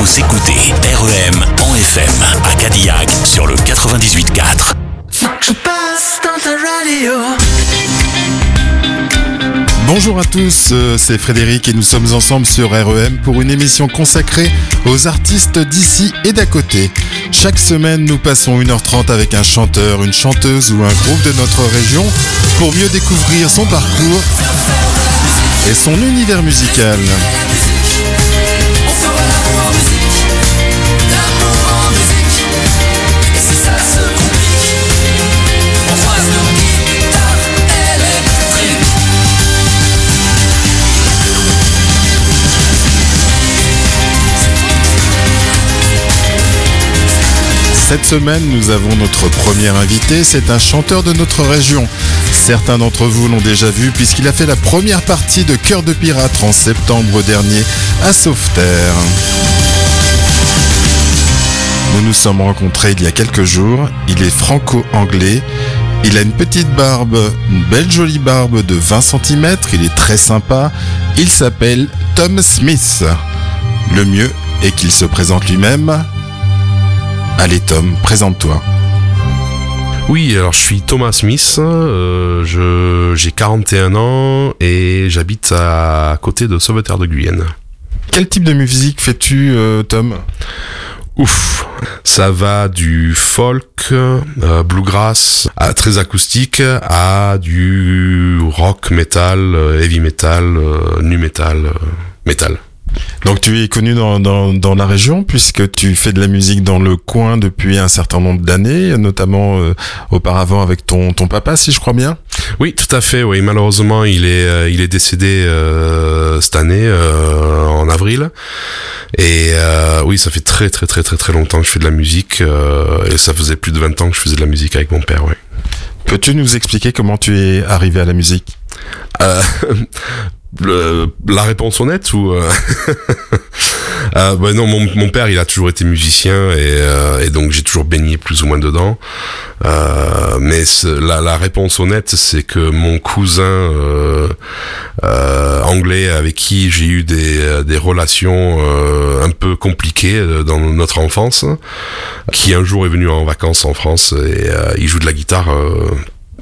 Vous écoutez REM en FM à Cadillac sur le 98.4. Je passe dans ta radio. Bonjour à tous, euh, c'est Frédéric et nous sommes ensemble sur REM pour une émission consacrée aux artistes d'ici et d'à côté. Chaque semaine, nous passons 1h30 avec un chanteur, une chanteuse ou un groupe de notre région pour mieux découvrir son parcours et son univers musical. Cette semaine, nous avons notre premier invité, c'est un chanteur de notre région. Certains d'entre vous l'ont déjà vu puisqu'il a fait la première partie de Cœur de Pirate en septembre dernier à Sauveterre. Nous nous sommes rencontrés il y a quelques jours. Il est franco-anglais. Il a une petite barbe, une belle jolie barbe de 20 cm. Il est très sympa. Il s'appelle Tom Smith. Le mieux est qu'il se présente lui-même. Allez Tom, présente-toi. Oui, alors je suis Thomas Smith, euh, j'ai 41 ans et j'habite à côté de Sauveterre de Guyenne. Quel type de musique fais-tu euh, Tom? Ouf, ça va du folk, euh, bluegrass, à très acoustique, à du rock, metal, heavy metal, nu metal, metal. Donc tu es connu dans, dans, la région puisque tu fais de la musique dans le coin depuis un certain nombre d'années, notamment euh, auparavant avec ton, ton papa, si je crois bien. Oui, tout à fait. Oui, malheureusement, il est euh, il est décédé euh, cette année en avril. Et oui, ça fait très très très très très longtemps que je fais de la musique et ça faisait plus de 20 ans que je faisais de la musique avec mon père. Oui. Peux-tu nous expliquer comment tu es arrivé à la musique? la réponse honnête ou euh... euh, bah non mon, mon, père il a toujours été musicien et, euh, et donc j'ai toujours baigné plus ou moins dedans. Euh, mais la, la, réponse honnête c'est que mon cousin euh, anglais avec qui j'ai eu des, des relations un peu compliquées dans notre enfance qui un jour est venu en vacances en France et il joue de la guitare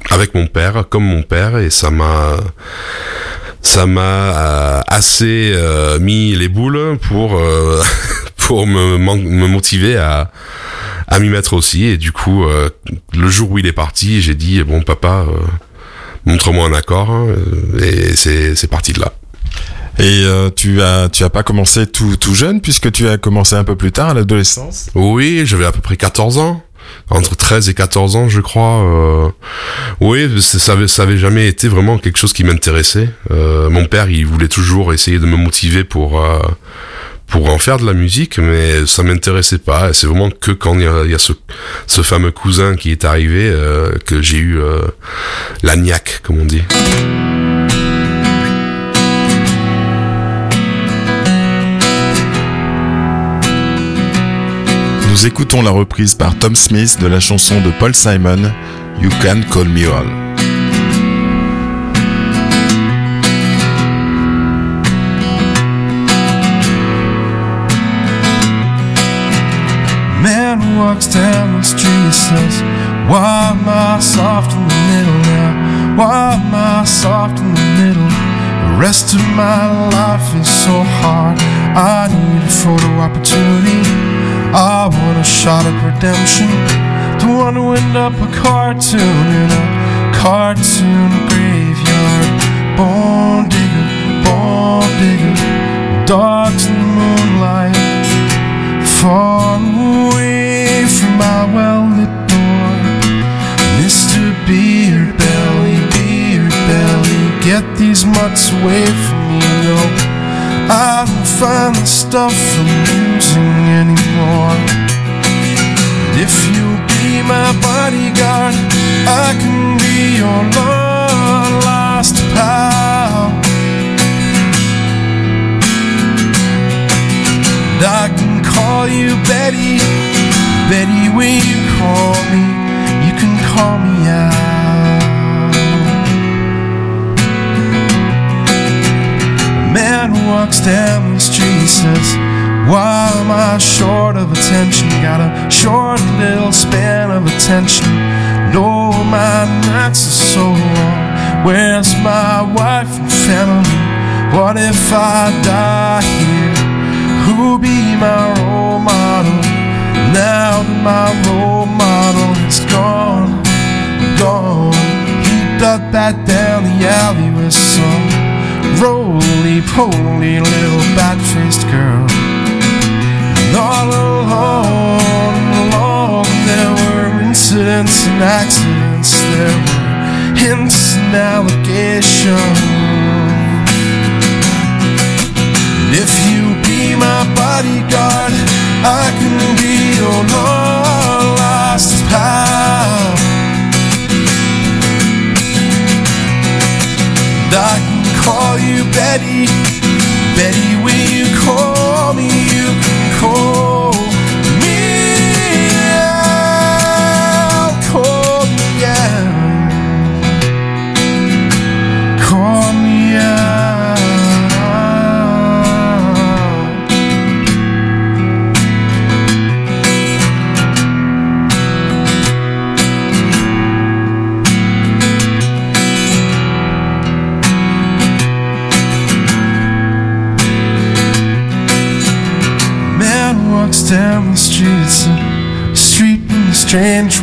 avec mon père comme mon père et ça m'a ça m'a euh, assez euh, mis les boules pour euh, pour me, me motiver à à m'y mettre aussi. Et du coup le jour où il est parti j'ai dit bon papa montre-moi un accord hein, et c'est c'est parti de là et tu as tu as pas commencé tout tout jeune puisque tu as commencé un peu plus tard à l'adolescence? Oui, j'avais à peu près 14 ans entre 13 et 14 ans, je crois. Euh, oui, ça avait, jamais été vraiment quelque chose qui m'intéressait. Euh, mon père, il voulait toujours essayer de me motiver pour euh, pour en faire de la musique, mais ça m'intéressait pas. C'est vraiment que quand il y a, ce, fameux cousin qui est arrivé que j'ai eu la comme on dit. Nous écoutons la reprise par Tom Smith de la chanson de Paul Simon, You Can Call Me All. Man walks down the street says, Why am I soft in the middle now? Why am I soft in the middle? The rest of my life is so hard. I need a photo opportunity. I want a shot at redemption. Don't want to end up a cartoon in a cartoon graveyard. Bone digger, bone digger, dogs in the moonlight. Far away from my well lit door. Mr. Beer Belly, Beer Belly, get these mutts away from me, no. I don't find the stuff amusing anymore. If you'll be my bodyguard, I can be your lost pal. And I can call you Betty, Betty when you call me, you can call me out. Man walks down the street says, Why am I short of attention. Got a short little span of attention. No, my nights are so long. Where's my wife and family? What if I die here? Who'll be my role model? Now that my role model is gone, gone. He ducked back down the alley with some roly poly little bat faced girl. And all along, along, there were incidents and accidents, there were hints and allegations. And if you be my bodyguard, I can be your lost pal. And I call you Betty, Betty. When you call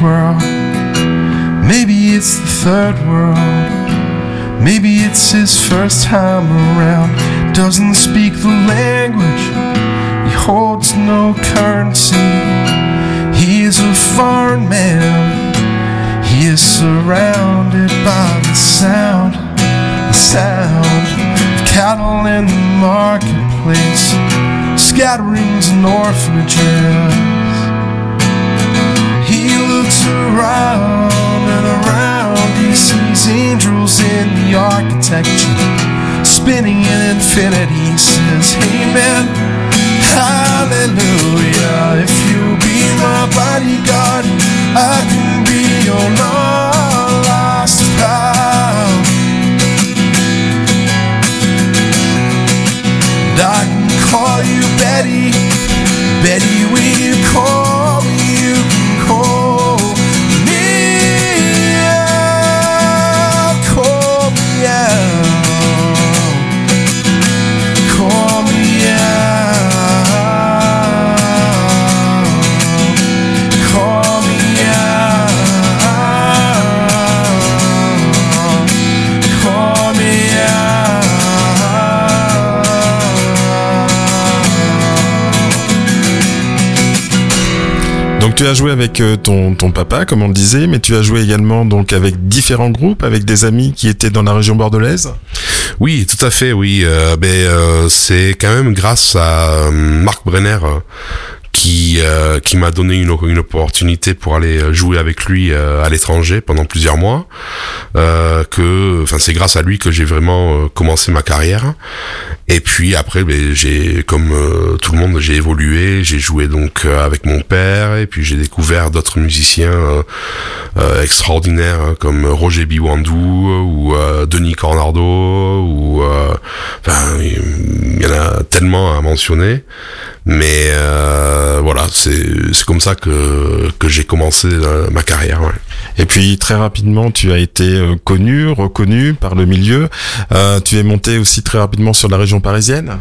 world. Maybe it's the third world. Maybe it's his first time around. Doesn't speak the language. He holds no currency. He is a foreign man. He is surrounded by the sound, the sound of cattle in the marketplace, scatterings and orphanages. Around and around. He sees angels in the architecture, spinning in infinity. He says, Amen, Hallelujah. If you be my bodyguard, I can be your lost pal. And I can call you Betty, Betty. When you call tu as joué avec euh, ton, ton papa, comme on le disait, mais tu as joué également donc avec différents groupes, avec des amis qui étaient dans la région bordelaise? Oui, tout à fait, oui. Euh, ben, euh, c'est quand même grâce à euh, Marc Brenner euh, qui euh, qui m'a donné une, une opportunité pour aller jouer avec lui euh, à l'étranger pendant plusieurs mois. Euh, que, enfin, c'est grâce à lui que j'ai vraiment euh, commencé ma carrière. Et puis après, ben, j'ai, comme euh, tout le monde, j'ai évolué. J'ai joué donc euh, avec mon père, et puis j'ai découvert d'autres musiciens extraordinaires hein, comme Roger Biwandou ou Denis Cornardo ou il y en a tellement à mentionner. Mais euh, voilà, c'est c'est comme ça que que j'ai commencé euh, ma carrière. Ouais. Et puis très rapidement, tu as été euh, connu, reconnu par le milieu. Euh, tu es monté aussi très rapidement sur la région parisienne.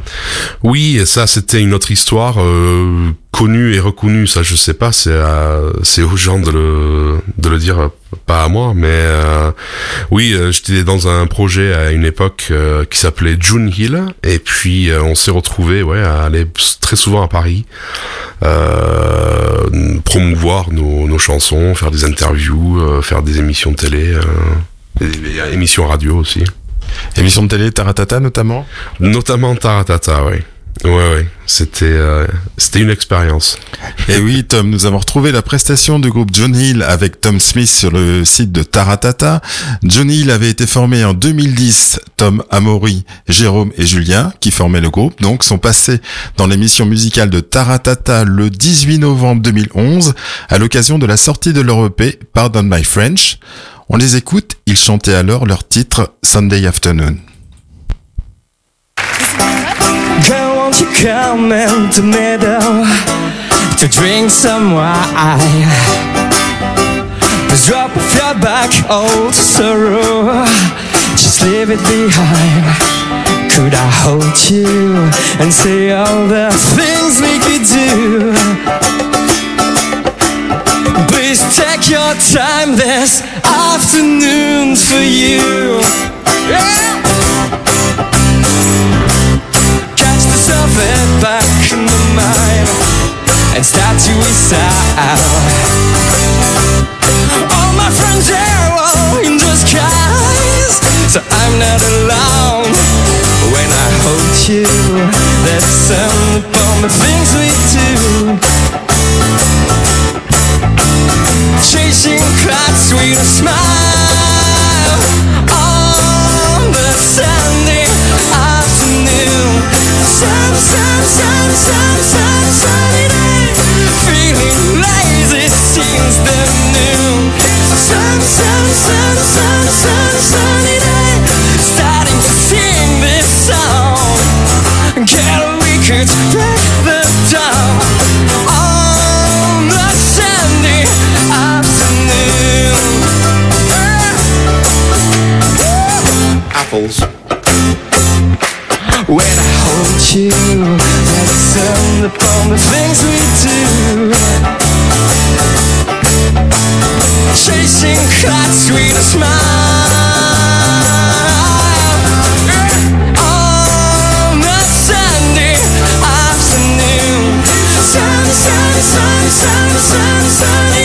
Oui, et ça c'était une autre histoire. Euh, connu et reconnu, ça je sais pas, c'est aux gens de le de le dire, pas à moi, mais euh, oui, euh, j'étais dans un projet à une époque euh, qui s'appelait June Hill, et puis euh, on s'est retrouvé, ouais, à aller très souvent à Paris, promouvoir nos, nos chansons, faire des interviews, faire des émissions de télé, des, des émissions radio aussi, Émission de télé Taratata notamment? notamment Taratata, ouais. Ouais, ouais, c'était euh, c'était une expérience. Et oui, Tom, nous avons retrouvé la prestation du groupe John Hill avec Tom Smith sur le site de Taratata. John Hill avait été formé en 2010. Tom Amaury, Jérôme et Julien, qui formaient le groupe, donc, sont passés dans l'émission musicale de Taratata le 18 novembre 2011 à l'occasion de la sortie de leur EP Pardon My French. On les écoute, ils chantaient alors leur titre Sunday Afternoon. Girl, you come into the middle? to drink some wine. Just drop off your back, oh, old sorrow. Just leave it behind. Could I hold you and say all the things we could do? Please take your time this afternoon for you. Yeah. The back in the mind and start to recite. All my friends are all in disguise, so I'm not alone when I hold you. That's some of the things we do. Chasing clouds with a smile Apples. When I hold you, that's some upon the things we do. Chasing clouds with a smile. On a Sunday afternoon. Sun, sun, sun, sun, sun, sunny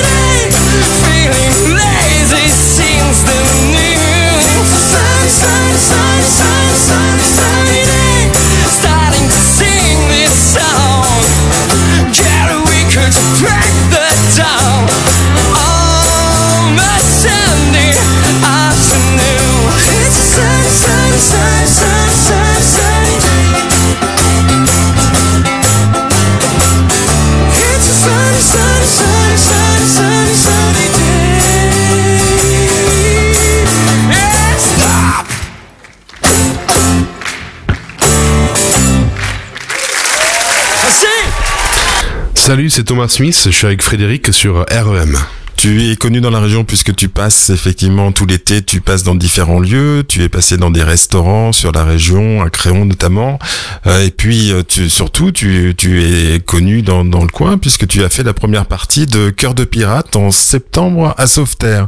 Salut, c'est Thomas Smith, je suis avec Frédéric sur REM. Tu es connu dans la région puisque tu passes effectivement tout l'été, tu passes dans différents lieux, tu es passé dans des restaurants sur la région, à Créon notamment, Euh, et puis euh, tu, surtout tu, tu es connu dans, dans le coin puisque tu as fait la première partie de Cœur de pirate en septembre à Sauveterre.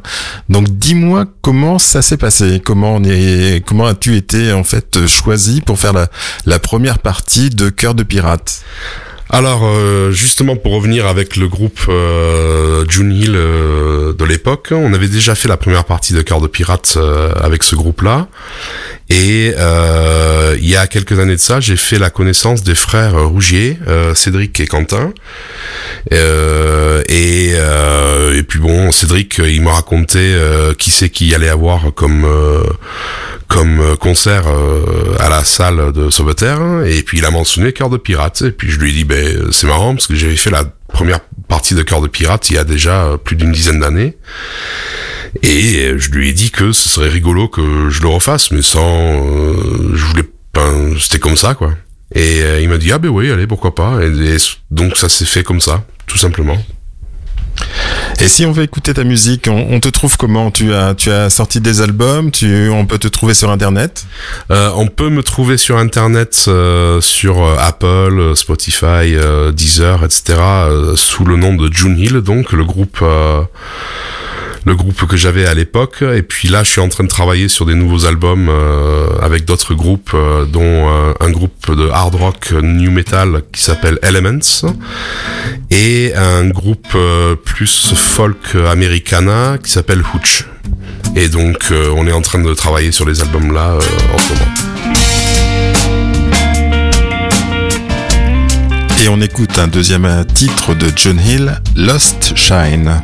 Donc dis-moi comment ça s'est passé, comment comment as-tu été en fait choisi pour faire la, la première partie de Cœur de pirate? Alors, euh, justement, pour revenir avec le groupe euh, June Hill euh, de l'époque, on avait déjà fait la première partie de Cœur de Pirate avec ce groupe-là. Et euh, il y a quelques années de ça, j'ai fait la connaissance des frères Rougier, euh, Cédric et Quentin. Euh, et, euh, et puis bon, Cédric, il m'a raconté euh, qui c'est qu'il allait avoir comme euh, comme euh, concert euh, à la salle de Sauveterre. Et puis il a mentionné Cœur de Pirate. Et puis je lui ai dit, ben c'est marrant parce que j'avais fait la première partie de Cœur de Pirate il y a déjà euh, plus d'une dizaine d'années. Et euh, je lui ai dit que ce serait rigolo que je le refasse, mais sans, euh, je voulais, ben, c'était comme ça quoi. Et euh, il m'a dit ah ben oui, allez pourquoi pas. Et, et donc ça s'est fait comme ça, tout simplement. Et si on veut écouter ta musique, on, on te trouve comment? Tu as tu as sorti des albums, tu on peut te trouver sur internet? Euh, on peut me trouver sur internet, euh, sur Apple, Spotify, euh, Deezer, etc. sous le nom de June Hill, donc le groupe, le groupe que j'avais à l'époque. Et puis là, je suis en train de travailler sur des nouveaux albums euh, avec d'autres groupes, euh, dont euh, un groupe de hard rock new metal qui s'appelle Elements et un groupe plus folk americana qui s'appelle Hooch. Et donc, on est en train de travailler sur les albums là en ce moment. Et on écoute un deuxième titre de John Hill, Lost Shine.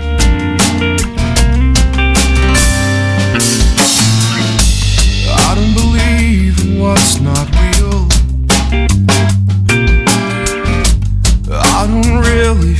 What's not real. I don't really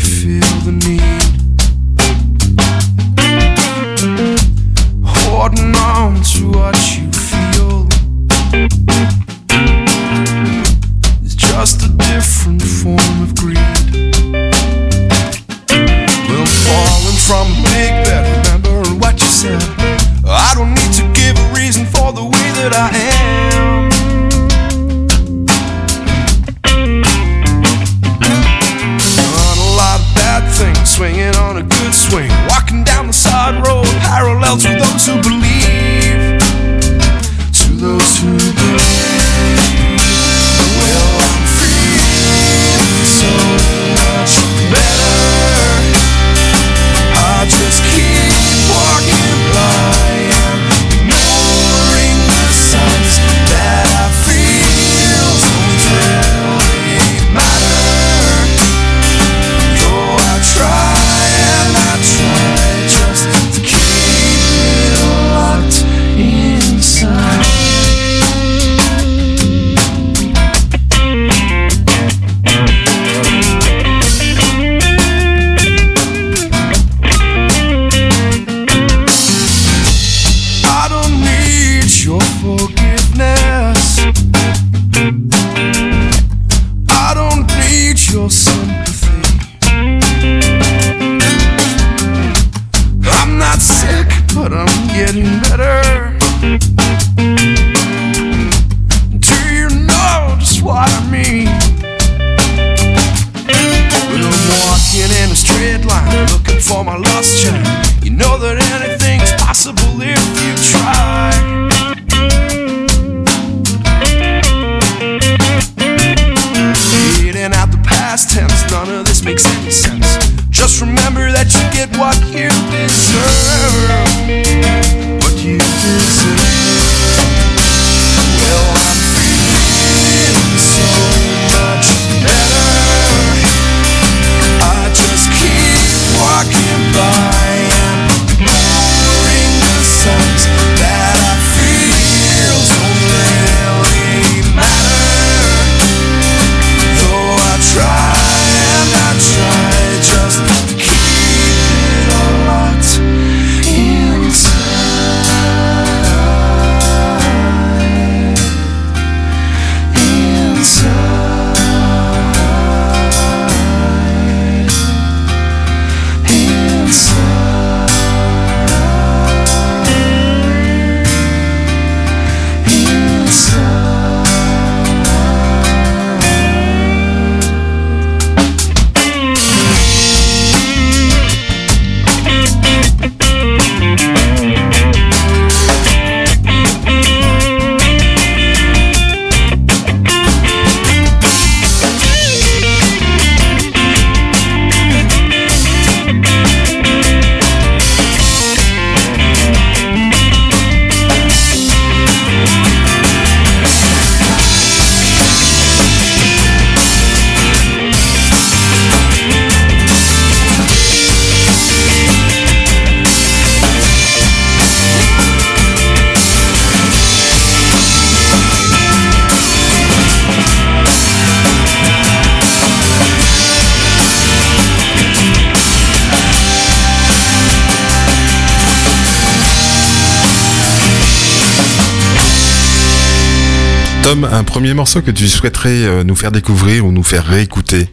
Un premier morceau que tu souhaiterais euh, nous faire découvrir ou nous faire réécouter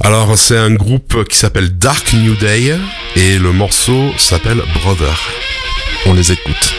Alors, c'est un groupe qui s'appelle Dark New Day et le morceau s'appelle Brother. On les écoute.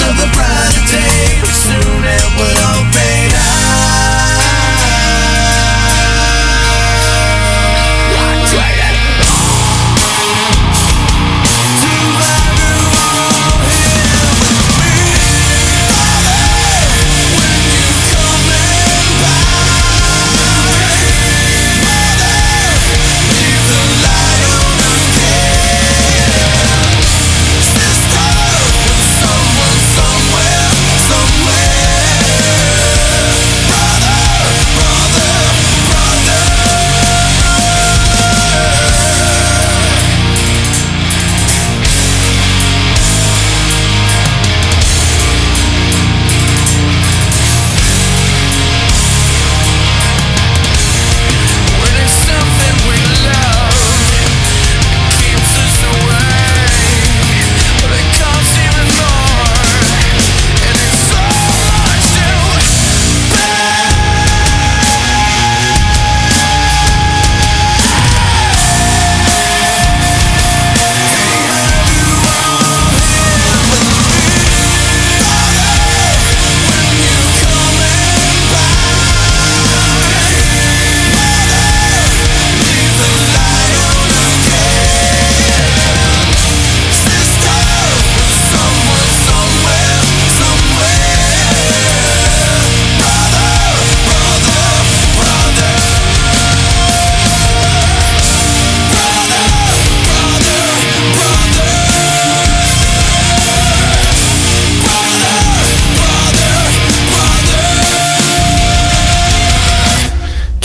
Of the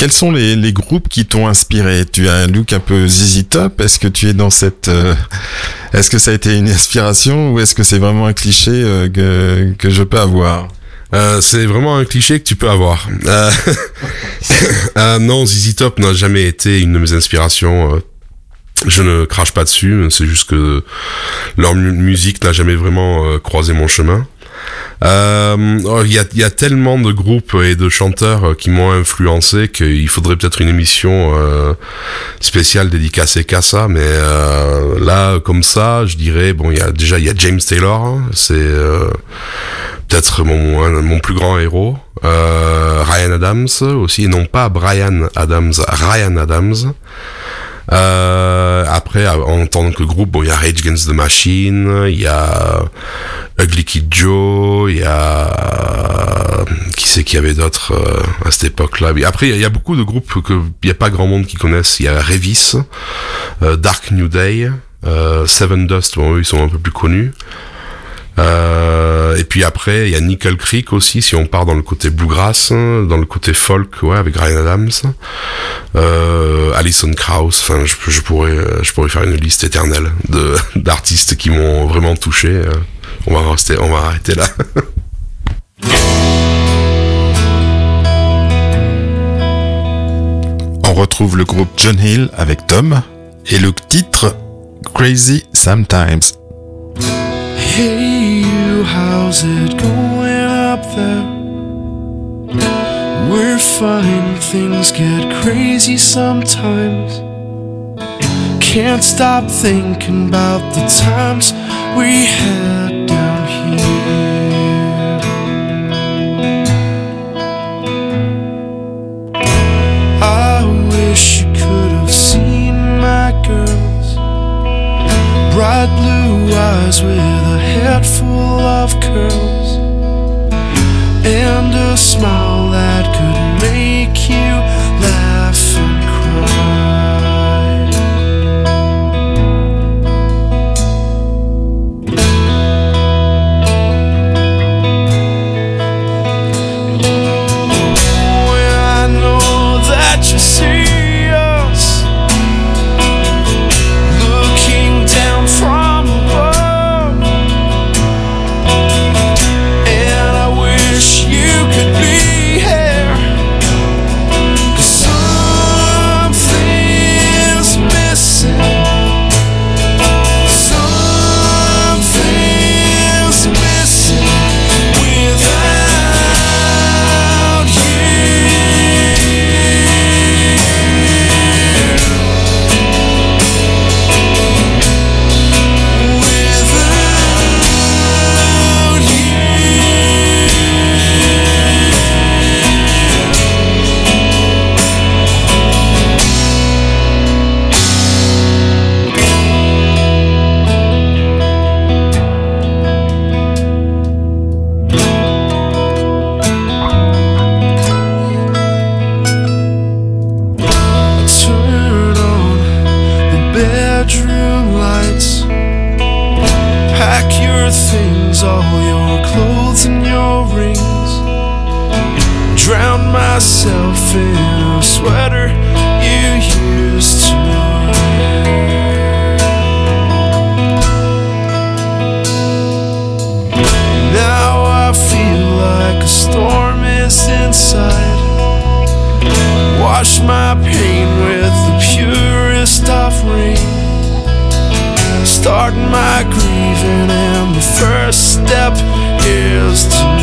quels sont les, groupes qui t'ont inspiré? Tu as un look un peu ZZ Top. Est-ce que tu es dans cette euh, Est-ce que ça a été une inspiration ou est-ce que c'est vraiment un cliché euh, que que je peux avoir? Euh, c'est vraiment un cliché que tu peux avoir. Non, ZZ Top n'a jamais été une de mes inspirations. Je ne crache pas dessus, c'est juste que leur mu- musique n'a jamais vraiment croisé mon chemin. Euh, oh, Il y, a, tellement de groupes et de chanteurs qui m'ont influencé qu'il faudrait peut-être une émission euh, spéciale dédicacée qu'à ça. Mais euh, là, comme ça, je dirais bon, il y a déjà il y a James Taylor, hein, c'est peut-être mon mon plus grand héros. Ryan Adams aussi, non pas Brian Adams, Ryan Adams. Euh, après, en tant que groupe, bon, il y a Rage Against the Machine, il y a Ugly Kid Joe, il y a qui c'est qu'il y avait d'autres euh, à cette époque-là. Après, il y a- beaucoup de groupes que il y a pas grand monde qui connaissent. Il y a Revis, euh, Dark New Day, Seven Dust. Bon, eux, ils sont un peu plus connus. Et puis après, il y a Nickel Creek aussi, si on part dans le côté bluegrass, hein, dans le côté folk, ouais, avec Ryan Adams, euh, Alison Krauss. Enfin, je, je pourrais, euh, je pourrais faire une liste éternelle de d'artistes qui m'ont vraiment touché. euh. On va rester, on va arrêter là. On retrouve le groupe John Hill avec Tom et le titre Crazy Sometimes. Hey, how's it going up there? We're fine, things get crazy sometimes. Can't stop thinking about the times we had down here. Bright blue eyes with a head full of curls And a smile that could make you laugh and cry Start my grieving, and the first step is to.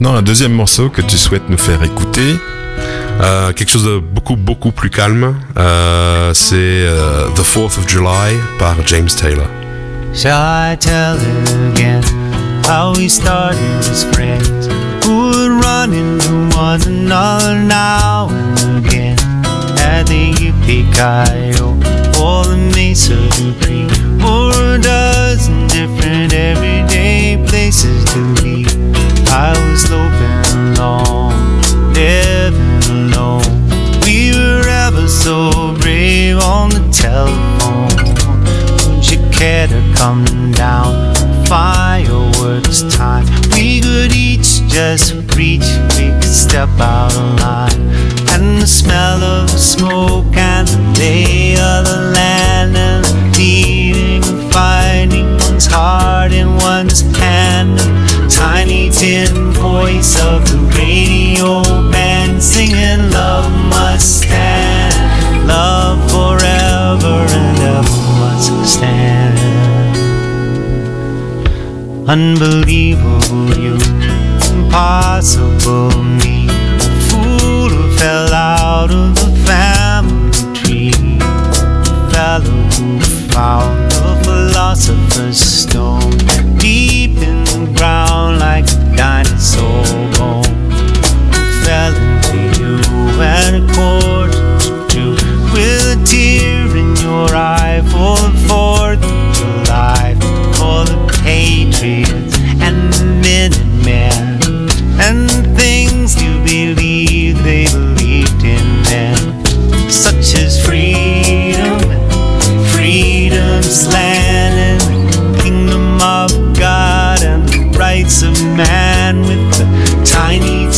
Maintenant un deuxième morceau que tu souhaites nous faire écouter. Euh, quelque chose de beaucoup beaucoup plus calme. Euh, c'est euh, The 4th of July par James Taylor. Shall I tell it again? How we started as friends? Who would run into one another now and again at the Yippee-Ki-Yo or the Mesa Dupree or a dozen different everyday places to be. I was sloping along, living alone. We were ever so brave on the telephone. Would you care to come down? Fireworks time. We could each just reach, we could step out line. And the smell of the smoke and the of the and finding one's heart in one's hand. Tiny tin voice of the radio band singing love must stand. Love forever and ever must stand. Unbelievable you, impossible me. A fool who fell out of the family tree. A fellow who found the philosopher's stone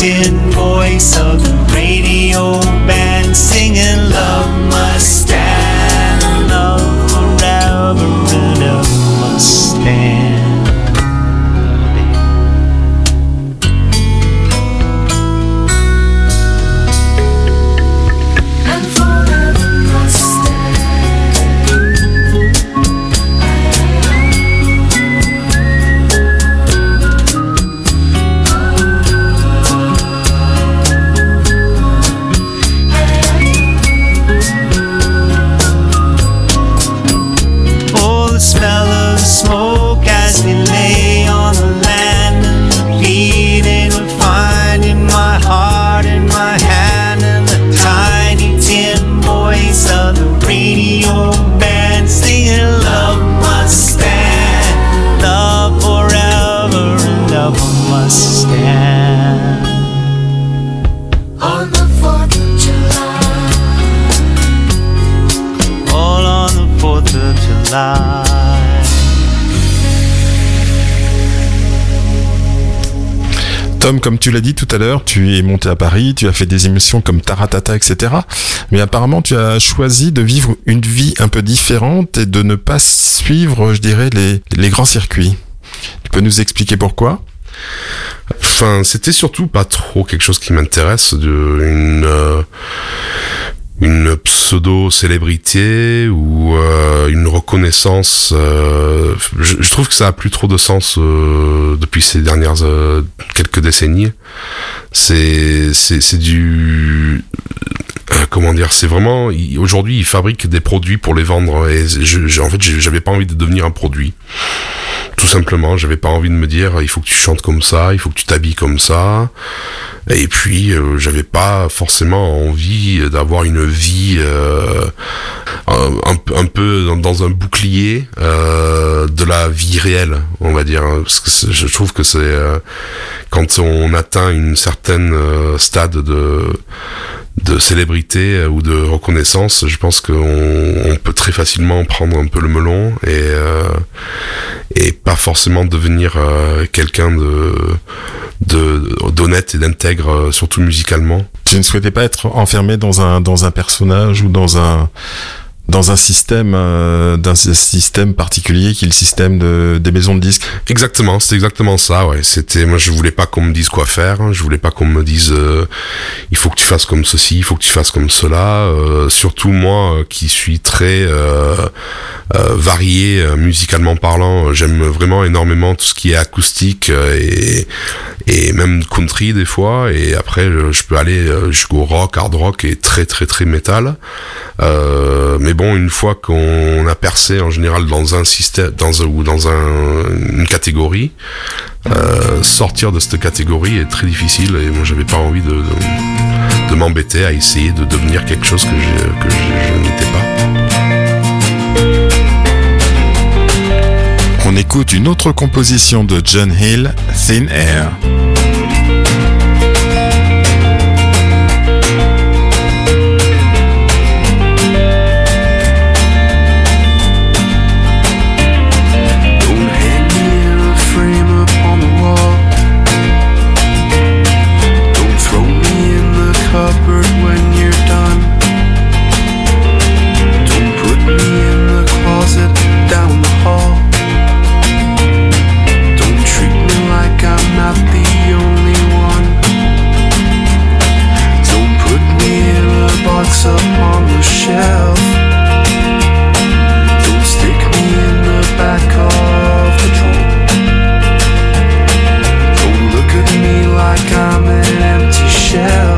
in comme tu l'as dit tout à l'heure, tu es monté à Paris, tu as fait des émissions comme Taratata, etc. Mais apparemment, tu as choisi de vivre une vie un peu différente et de ne pas suivre, je dirais, les, grands circuits. Tu peux nous expliquer pourquoi? Enfin, c'était surtout pas trop quelque chose qui m'intéresse, de euh, une pseudo célébrité ou euh, une reconnaissance. euh, je, trouve que ça a plus trop de sens euh, depuis ces dernières quelques décennies. C'est c'est du comment dire, c'est vraiment aujourd'hui ils fabriquent des produits pour les vendre et je, je- en fait j'avais pas envie de devenir un produit. Tout simplement, j'avais pas envie de me dire il faut que tu chantes comme ça, il faut que tu t'habilles comme ça. Et puis euh, j'avais pas forcément envie d'avoir une vie euh, un, peu- dans, un bouclier euh, de la vie réelle, on va dire. Je trouve que c'est euh, quand on atteint une certaine stade de de célébrité ou de reconnaissance, je pense qu'on on peut très facilement prendre un peu le melon et et pas forcément devenir quelqu'un de de d'honnête et d'intègre, euh, surtout musicalement. Tu ne souhaitais pas être enfermé dans un, dans un personnage ou dans un, dans un système, euh, d'un système particulier qui est le système de, des maisons de disques. Exactement, c'est exactement ça. Ouais, c'était moi je voulais pas qu'on me dise quoi faire. hein, je voulais pas qu'on me dise euh, il faut que tu fasses comme ceci, il faut que tu fasses comme cela. euh, surtout moi euh, qui suis très varié musicalement parlant. J'aime vraiment énormément tout ce qui est acoustique et, même country des fois. Et après, je, peux aller jusqu'au rock, hard rock et très très très métal. Mais bon, une fois qu'on a percé en général dans un système, dans ou dans un, une catégorie, euh, sortir de cette catégorie est très difficile. Et moi, j'avais pas envie de, m'embêter à essayer de devenir quelque chose que je n'étais pas. On écoute une autre composition de John Hill, Thin Air. A box upon the shelf. Don't stick me in the back of the trunk. Don't look at me like I'm an empty shell.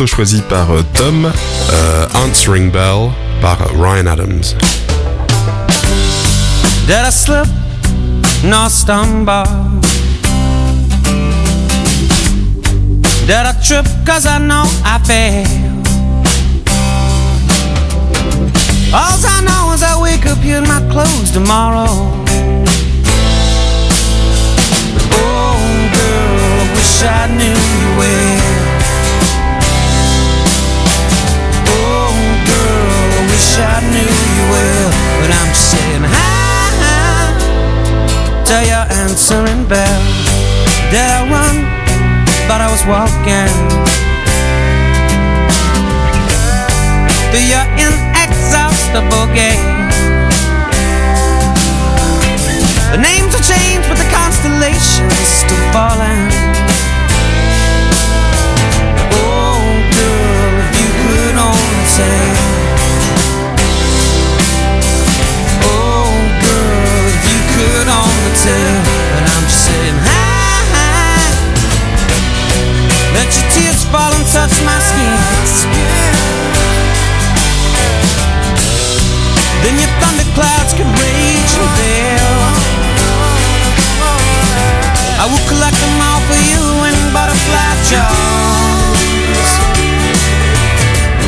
Morceau choisi par euh, Tom. Euh, Answering Bell par Ryan Adams. Did I slip? No stumble. Did I trip? Cause I know I failed. All I know is I wake up in my clothes tomorrow. Oh, girl, I wish I knew you well. I knew you well. But I'm just saying hi, to your answering bell. Did I run? But I was walking. Through your inexhaustible gate. The names have changed, but the constellations still falling. Oh, girl, if you could only say. Tell. But I'm just saying, hi, hi. Let your tears fall and touch my skin. Then your thunderclouds can rage and veil. I will collect them all for you in butterfly jars.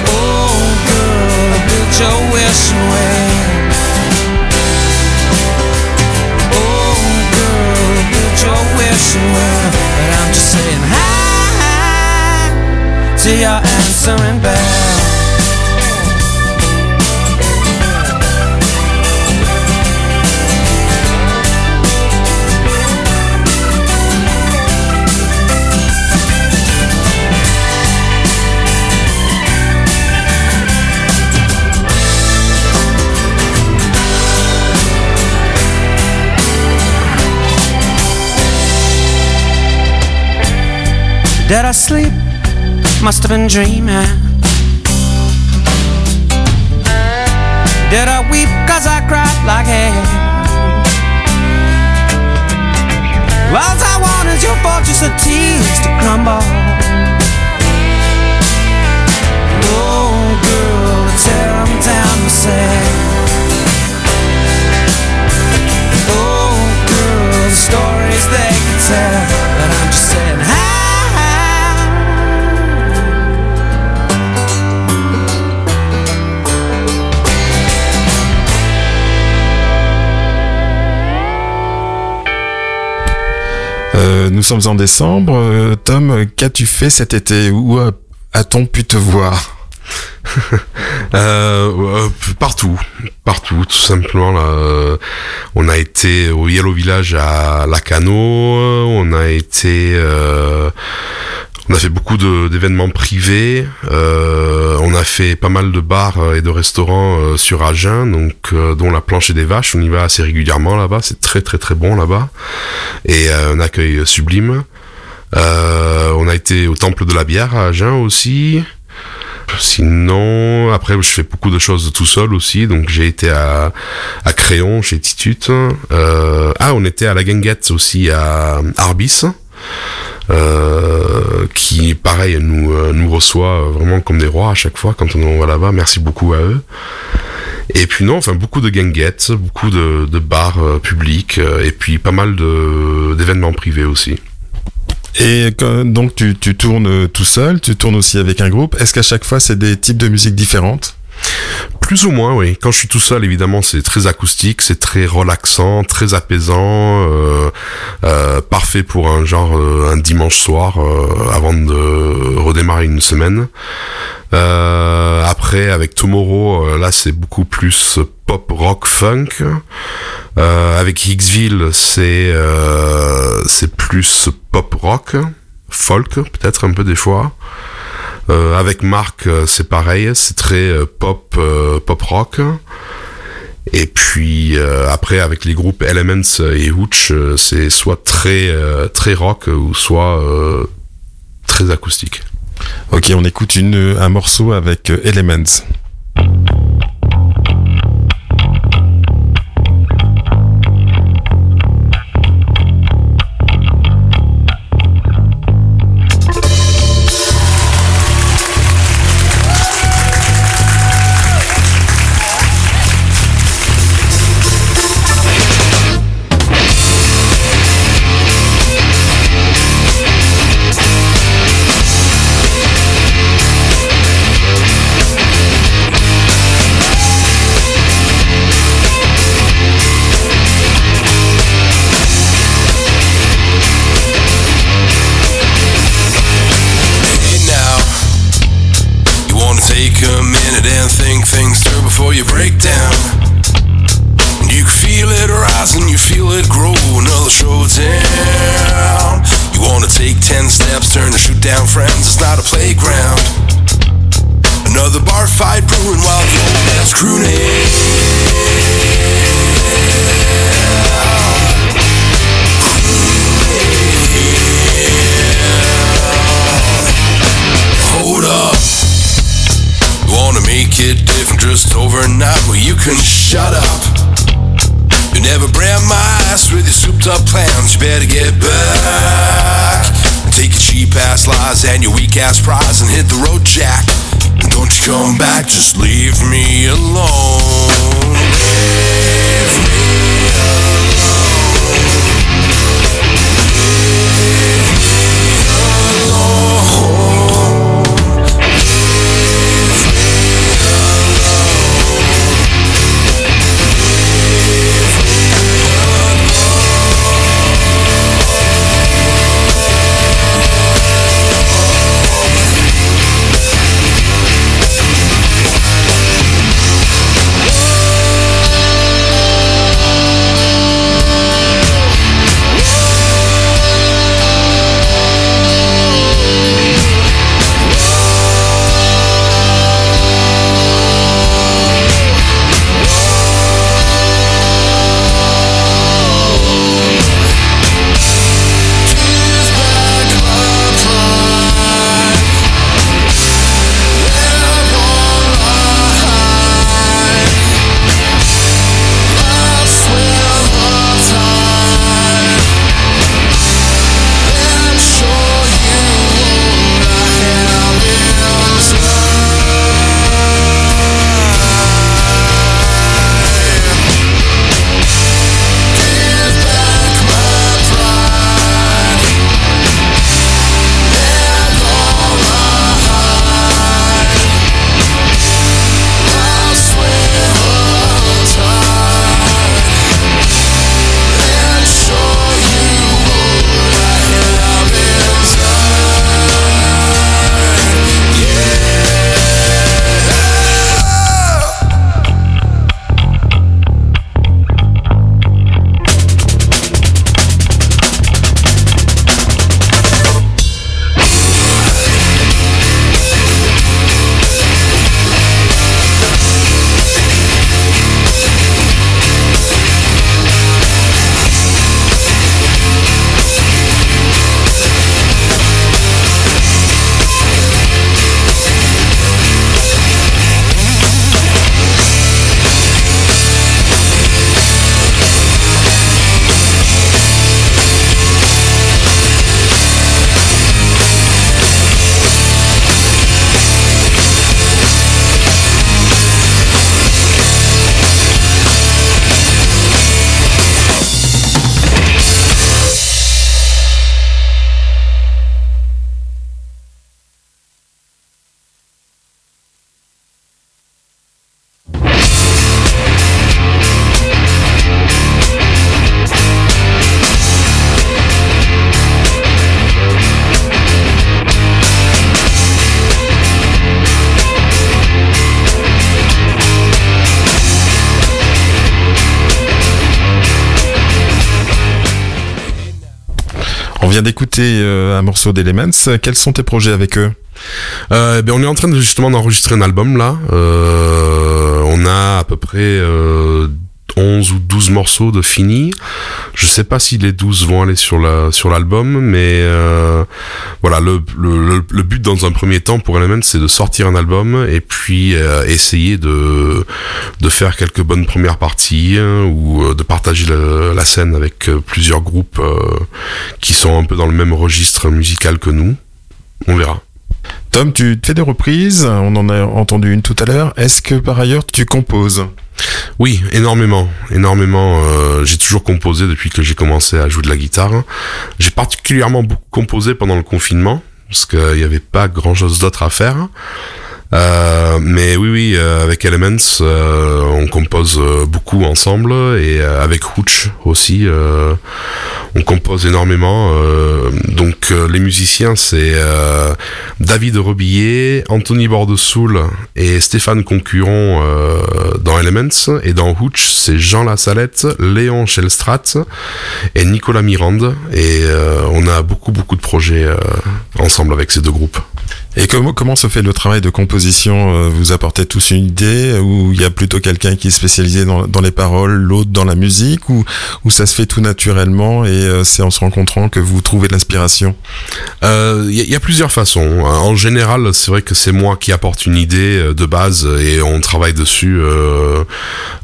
Oh, girl, I build your wishing well. Well. But I'm just saying hi, hi to your answering bell. Did I sleep? Must have been dreaming. Did I weep cause I cried like hell? All I want is your fortress of tears to crumble. Oh, girl, tear down myself. Nous sommes en décembre. Euh, Tom, qu'as-tu fait cet été Où a-t-on pu te voir Euh, euh, partout, partout, tout simplement. Là, on a été au Yellow Village à Lacano, on a été, on a fait beaucoup d'événements privés, euh, on a fait pas mal de bars et de restaurants euh, sur Agen, donc euh, dont la planche et des vaches. On y va assez régulièrement là-bas, c'est très très très bon là-bas et euh, un accueil sublime. Euh, on a été au Temple de la Bière à Agen aussi. Sinon, après, je fais beaucoup de choses tout seul aussi. Donc, j'ai été à, à Créon, chez Titut. Euh, ah, on était à la Guinguette aussi à Arbis. Euh, qui, pareil, nous, euh, reçoit vraiment comme des rois à chaque fois quand on va là-bas. Merci beaucoup à eux. Et puis non, enfin beaucoup de guinguettes, beaucoup de, bars euh, publics euh, et puis pas mal d'événements privés aussi. Et donc tu, tu tournes tout seul, tu tournes aussi avec un groupe. Est-ce qu'à chaque fois c'est des types de musique différentes? Plus ou moins, oui. Quand je suis tout seul, évidemment, c'est très acoustique, c'est très relaxant, très apaisant, euh, euh, parfait pour un genre euh, un dimanche soir avant de redémarrer une semaine. Après, avec Tomorrow, là, c'est beaucoup plus pop, rock, funk. Avec Hicksville, c'est c'est plus pop, rock, folk, peut-être un peu des fois. Euh, avec Marc, euh, c'est pareil, c'est très euh, pop, pop rock. Et puis après, avec les groupes Elements et Hooch, c'est soit très rock ou soit très acoustique. Ok, on écoute un morceau avec Elements. Minute and think things through before you break down. You can feel it rising, you feel it grow, another showdown. You wanna take ten steps, turn to shoot down friends, it's not a playground. Another bar fight brewing while the old man's crooning. Weak ass prize and hit the road, Jack. Don't you come back, just leave me alone. Leave me On vient d'écouter euh, un morceau d'Elements. Quels sont tes projets avec eux? Euh, eh bien, on est en train de justement d'enregistrer un album là. Euh, on a à peu près euh, 11 ou 12 morceaux de finis. Je sais pas si les 12 vont aller sur la sur l'album, mais euh, voilà, le, le, le- but dans un premier temps pour Element, c'est de sortir un album et puis euh, essayer de de faire quelques bonnes premières parties hein, ou euh, de partager la scène avec plusieurs groupes qui sont un peu dans le même registre musical que nous. On verra. Tom, tu fais des reprises, on en a entendu une tout à l'heure. Est-ce que par ailleurs tu composes? Oui, énormément, énormément. euh, j'ai toujours composé depuis que j'ai commencé à jouer de la guitare. J'ai particulièrement beaucoup composé pendant le confinement parce qu'il n'y avait pas grand-chose d'autre à faire. Euh, mais oui, oui, euh, avec Elements, euh, on compose euh, beaucoup ensemble et avec Hooch aussi. on compose énormément. donc les musiciens, c'est David Rebillet, Anthony Bordesoul et Stéphane Concuron dans Elements. Et dans Hooch, c'est Jean Lassalette, Léon Shellstrat et Nicolas Mirande. Et on a beaucoup, beaucoup de projets ensemble avec ces deux groupes. Et comment, se fait le travail de composition Euh, Vous apportez tous une idée ou il y a plutôt quelqu'un qui est spécialisé dans, les paroles, l'autre dans la musique ou, ça se fait tout naturellement et euh, c'est en se rencontrant que vous trouvez l'inspiration? Euh, Il y, a- plusieurs façons. En général, c'est vrai que c'est moi qui apporte une idée euh, de base et on travaille dessus euh,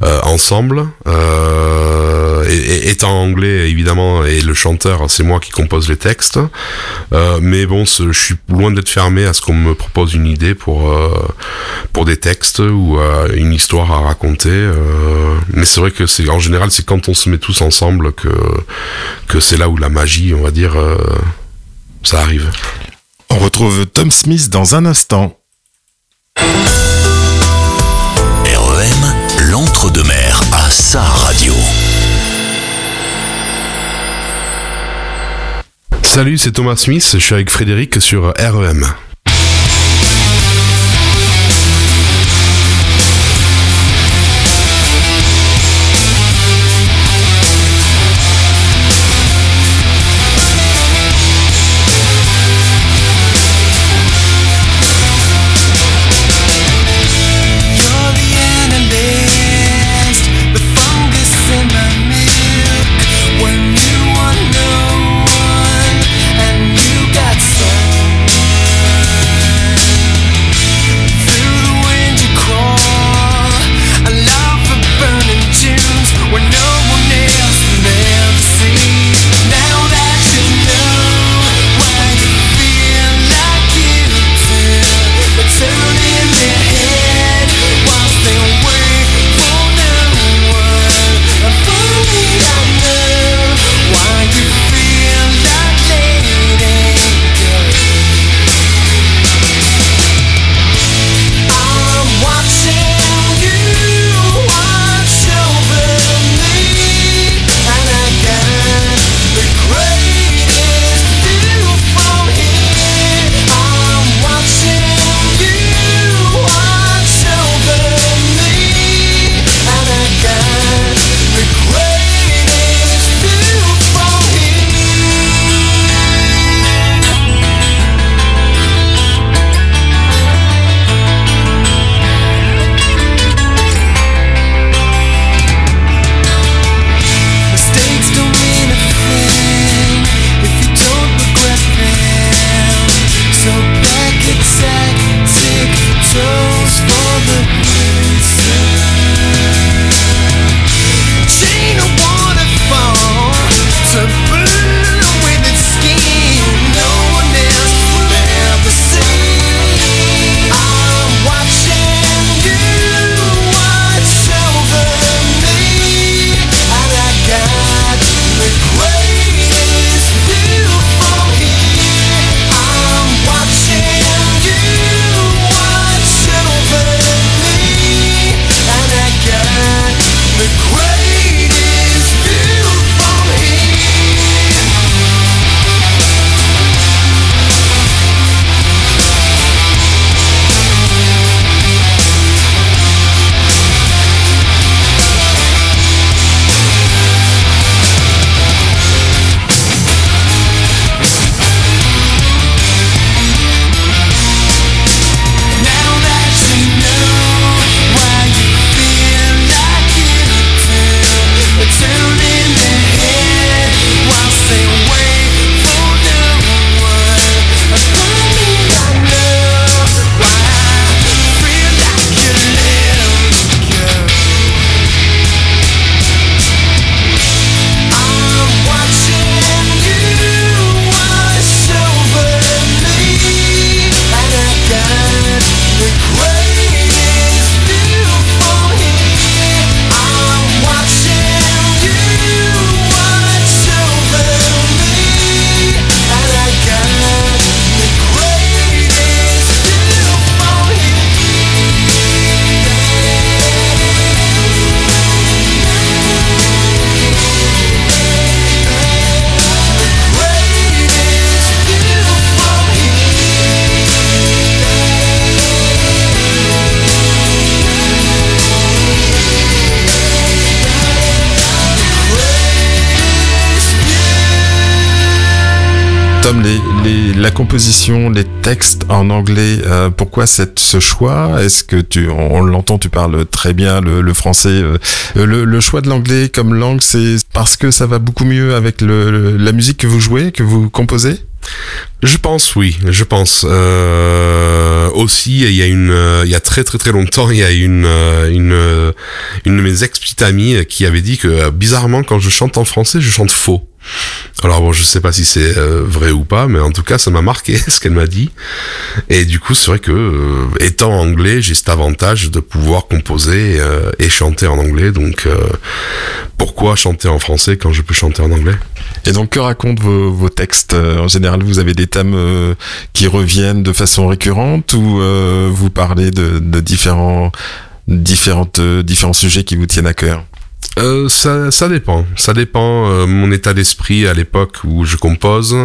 euh, ensemble. Euh, étant anglais, évidemment, et le chanteur, c'est moi qui compose les textes. Euh, mais bon, je suis loin d'être fermé à ce qu'on me propose une idée pour euh, pour des textes ou euh, une histoire à raconter. euh. mais c'est vrai que c'est en général, c'est quand on se met tous ensemble que que c'est là où la magie, on va dire, euh, ça arrive. On retrouve Tom Smith dans un instant. REM, l'entre-deux-mer à sa radio. Salut, c'est Thomas Smith, je suis avec Frédéric sur REM. Composition, les textes en anglais, euh, pourquoi cette, ce choix? Est-ce que tu, on, on l'entend, tu parles très bien le, le français. euh, le, le choix de l'anglais comme langue, c'est parce que ça va beaucoup mieux avec le, la musique que vous jouez, que vous composez? Je pense oui, je pense. Euh, aussi, il y a une, euh, il y a très très très longtemps, il y a une euh, une euh, une de mes ex petites amies qui avait dit que bizarrement quand je chante en français, je chante faux. Alors bon, je sais pas si c'est vrai ou pas, mais en tout cas, ça m'a marqué ce qu'elle m'a dit. Et du coup, c'est vrai que étant anglais, j'ai cet avantage de pouvoir composer et chanter en anglais. Donc, pourquoi chanter en français quand je peux chanter en anglais? Et donc, que racontent vos, vos textes Euh, En général, vous avez des thèmes euh, qui reviennent de façon récurrente ou euh, vous parlez de, de différents, différentes, différents sujets qui vous tiennent à cœur? Euh, ça, ça dépend. Ça dépend. euh, mon état d'esprit à l'époque où je compose.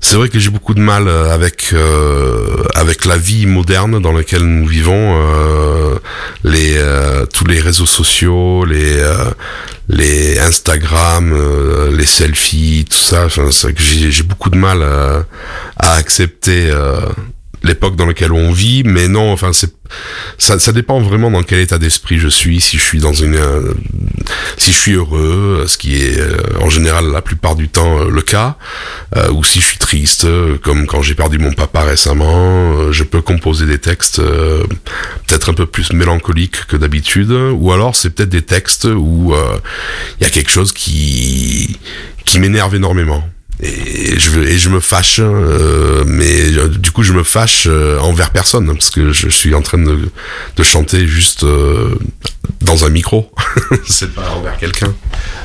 C'est vrai que j'ai beaucoup de mal euh, avec euh, avec la vie moderne dans laquelle nous vivons. euh, les tous les réseaux sociaux, les les Instagram, euh, les selfies, tout ça. Enfin, j'ai beaucoup de mal à, à accepter. euh, l'époque dans laquelle on vit, mais non, enfin c'est ça, ça dépend vraiment dans quel état d'esprit je suis, si je suis dans une euh, si je suis heureux, ce qui est euh, en général la plupart du temps euh, le cas, euh, ou si je suis triste, euh, comme quand j'ai perdu mon papa récemment, euh, je peux composer des textes euh, peut-être un peu plus mélancoliques que d'habitude, ou alors c'est peut-être des textes où euh, il y a quelque chose qui qui m'énerve énormément. Et je, et je me fâche, euh, mais euh, du coup je me fâche euh, envers personne parce que je suis en train de, de chanter juste dans un micro. C'est pas envers quelqu'un.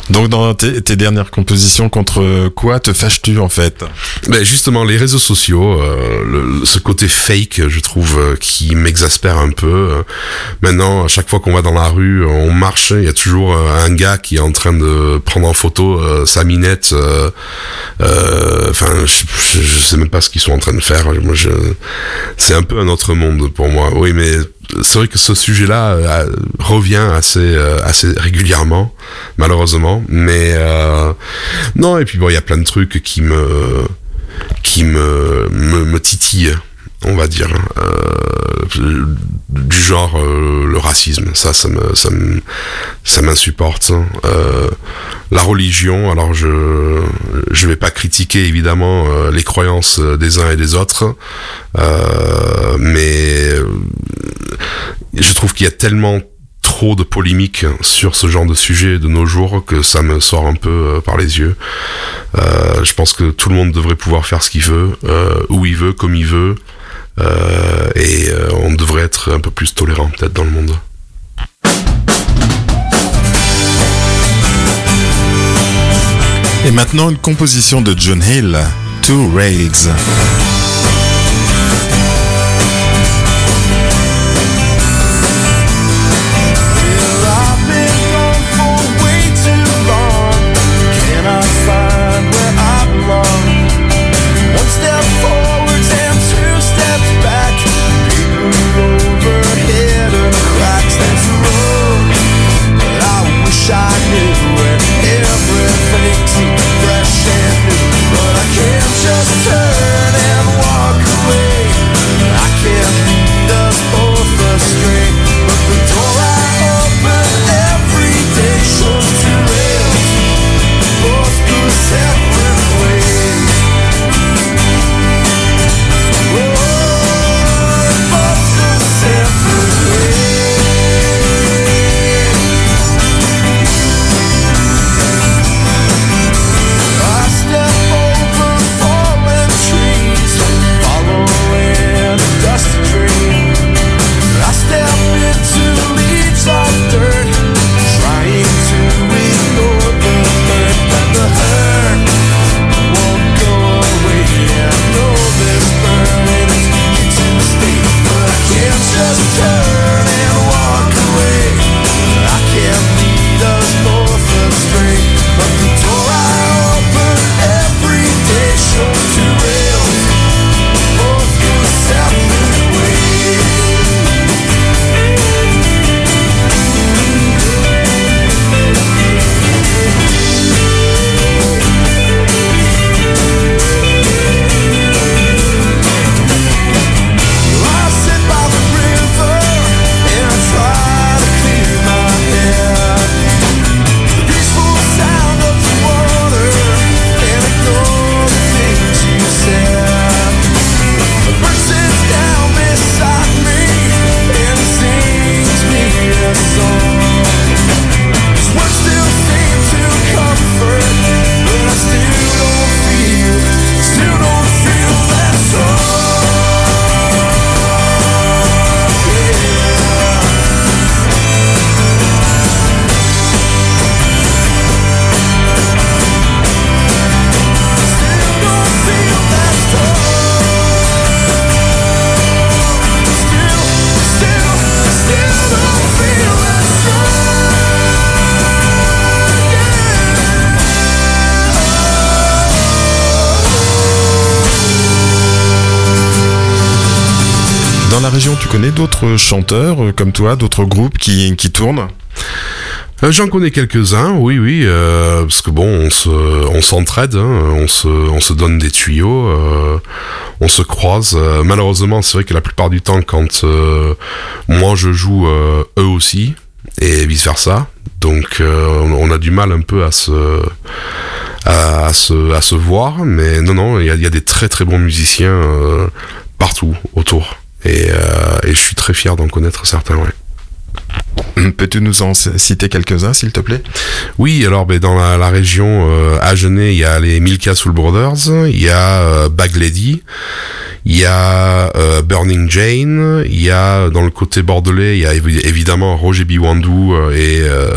Donc, dans tes, tes dernières compositions, contre quoi te fâches-tu en fait? Ben justement, les réseaux sociaux, euh, le- ce côté fake, je trouve, euh, qui m'exaspère un peu. Maintenant, à chaque fois qu'on va dans la rue, on marche, il y a toujours euh, un gars qui est en train de prendre en photo euh, sa minette. euh, euh, Enfin, je, je, je sais même pas ce qu'ils sont en train de faire. Moi, je, c'est un peu un autre monde pour moi. Oui, mais c'est vrai que ce sujet-là euh, revient assez euh, assez régulièrement, malheureusement. Mais euh, non, et puis bon, il y a plein de trucs qui me me me, me titillent, on va dire, euh, du genre euh, le racisme. Ça, ça me ça me ça m'insupporte. Euh, la religion, alors je je vais pas critiquer évidemment les croyances des uns et des autres, mais je trouve qu'il y a tellement trop de polémiques sur ce genre de sujet de nos jours que ça me sort un peu par les yeux. Je pense que tout le monde devrait pouvoir faire ce qu'il veut, où il veut, comme il veut, et euh, on devrait être un peu plus tolérant peut-être dans le monde. Et maintenant, une composition de John Hill, Two Rails. D'autres chanteurs euh, comme toi, d'autres groupes qui, qui tournent Euh, J'en connais quelques-uns, oui, oui, euh, parce que bon, on se, on s'entraide, hein, on se, on se donne des tuyaux, on se croise. Malheureusement, c'est vrai que la plupart du temps, quand moi je joue, eux aussi, et vice versa. Donc, on, a du mal un peu à se, à, se, à se voir, mais non, non, il y y a des très très bons musiciens partout autour, et, euh, et je suis très fier d'en connaître certains, ouais. Peux-tu nous en citer quelques-uns, s'il te plaît? Oui, alors ben, dans la, la région euh, Agenais, il y a les Milka Soul Brothers, il y a euh, Bag Lady, il y a euh, Burning Jane, il y a dans le côté bordelais, il y a évi- évidemment Roger Biwandou euh, et euh,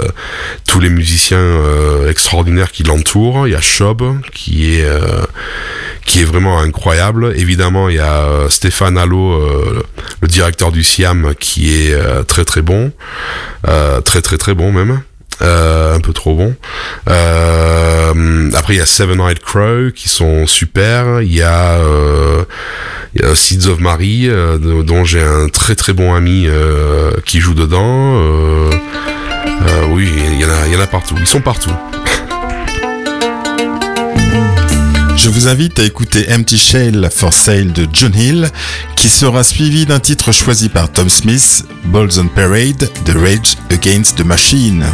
tous les musiciens euh, extraordinaires qui l'entourent. Il y a Shob qui est euh, qui est vraiment incroyable. Évidemment, il y a euh, Stéphane Allo, le directeur du Siam, qui est très très bon, très très très bon même. Euh, un peu trop bon. Euh, après, il y a Seven Eyed Crow qui sont super. Il y a, euh, il y a Seeds of Mary, euh, de- dont j'ai un très très bon ami euh, qui joue dedans. Euh, oui, il y en a, partout. Ils sont partout. Je vous invite à écouter Empty Shell for Sale de John Hill, qui sera suivi d'un titre choisi par Tom Smith, Balls on Parade, The Rage Against the Machine.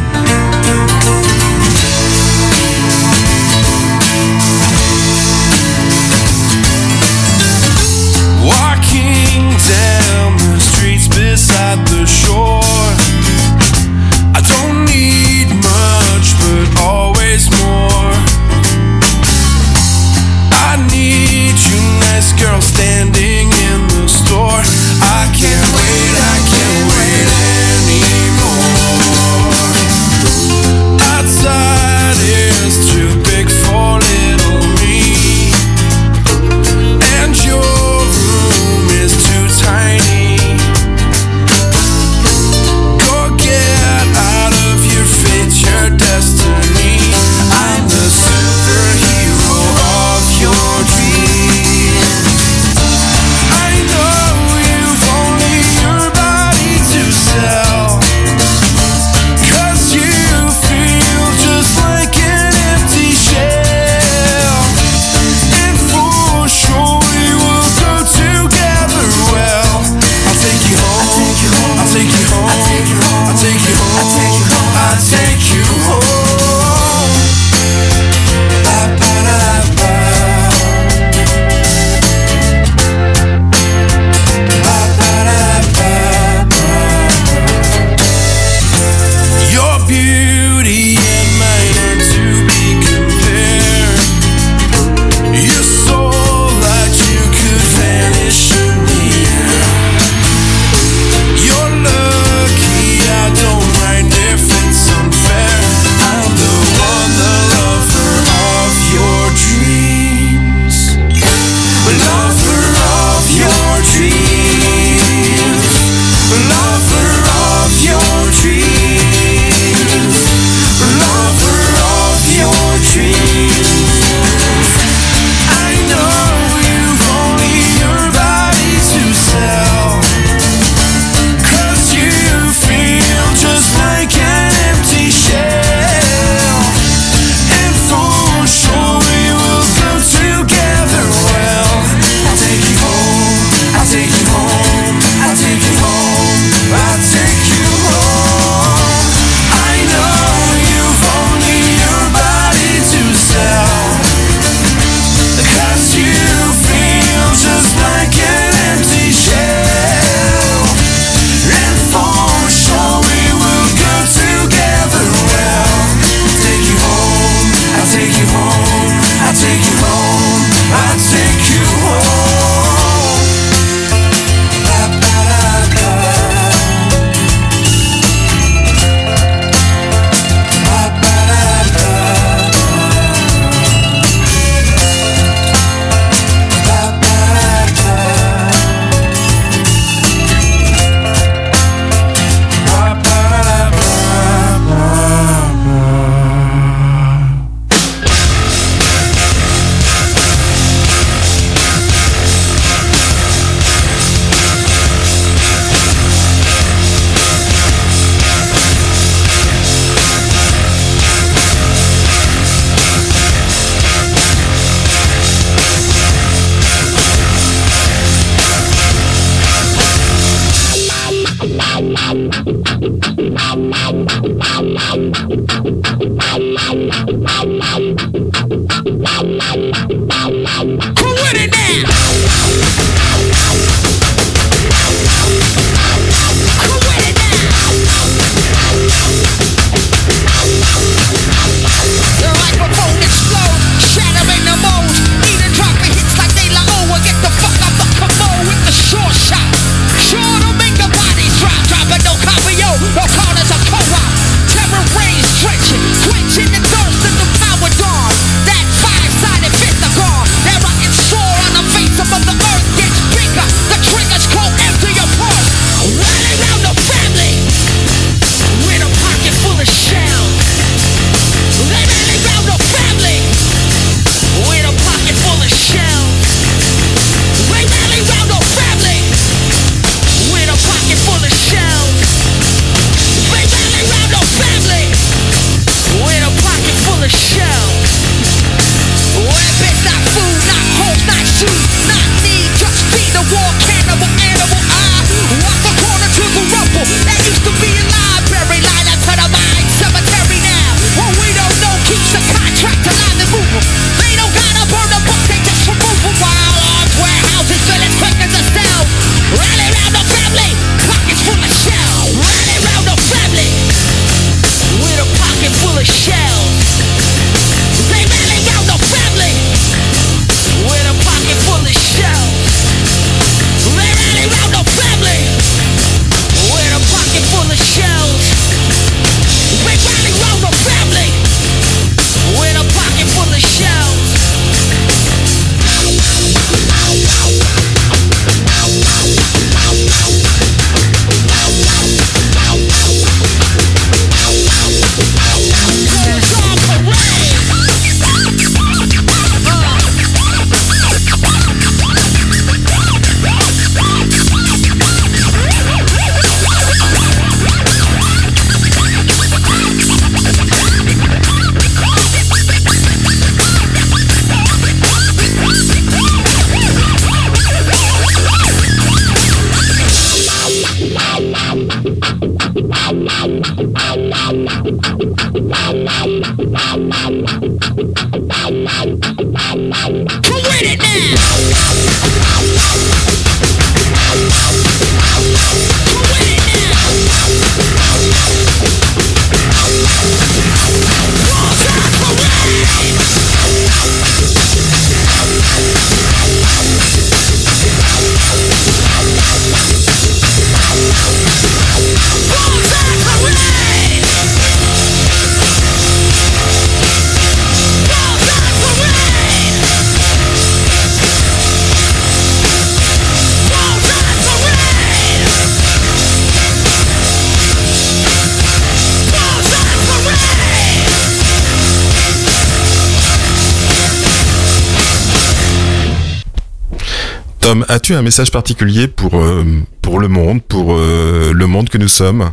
As-tu un message particulier pour, euh, pour le monde, pour euh, le monde que nous sommes?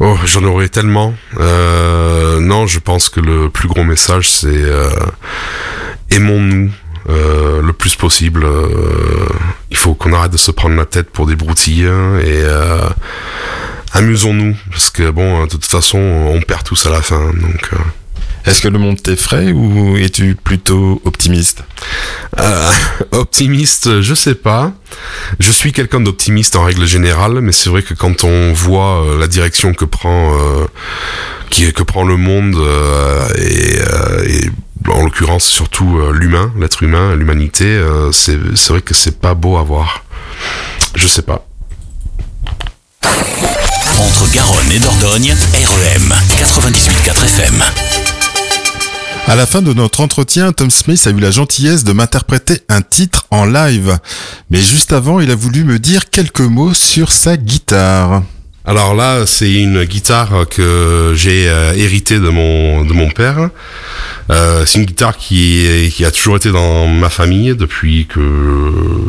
Oh, j'en aurais tellement. Euh, non, je pense que le plus gros message, c'est aimons-nous le plus possible. il faut qu'on arrête de se prendre la tête pour des broutilles hein, et amusons-nous parce que bon, de toute façon, on perd tous à la fin. Donc, Est-ce que le monde t'effraie ou es-tu plutôt optimiste Euh, optimiste, je sais pas. Je suis quelqu'un d'optimiste en règle générale, mais c'est vrai que quand on voit euh, la direction que prend euh, qui que prend le monde euh, et, euh, et en l'occurrence surtout euh, l'humain, l'être humain, l'humanité, euh, c'est c'est vrai que c'est pas beau à voir. Je sais pas. Entre Garonne et Dordogne, REM 98.4 FM. À la fin de notre entretien, Tom Smith a eu la gentillesse de m'interpréter un titre en live. Mais juste avant, il a voulu me dire quelques mots sur sa guitare. Alors là, c'est une guitare que j'ai euh, héritée de mon de mon père. Euh, c'est une guitare qui qui a toujours été dans ma famille depuis que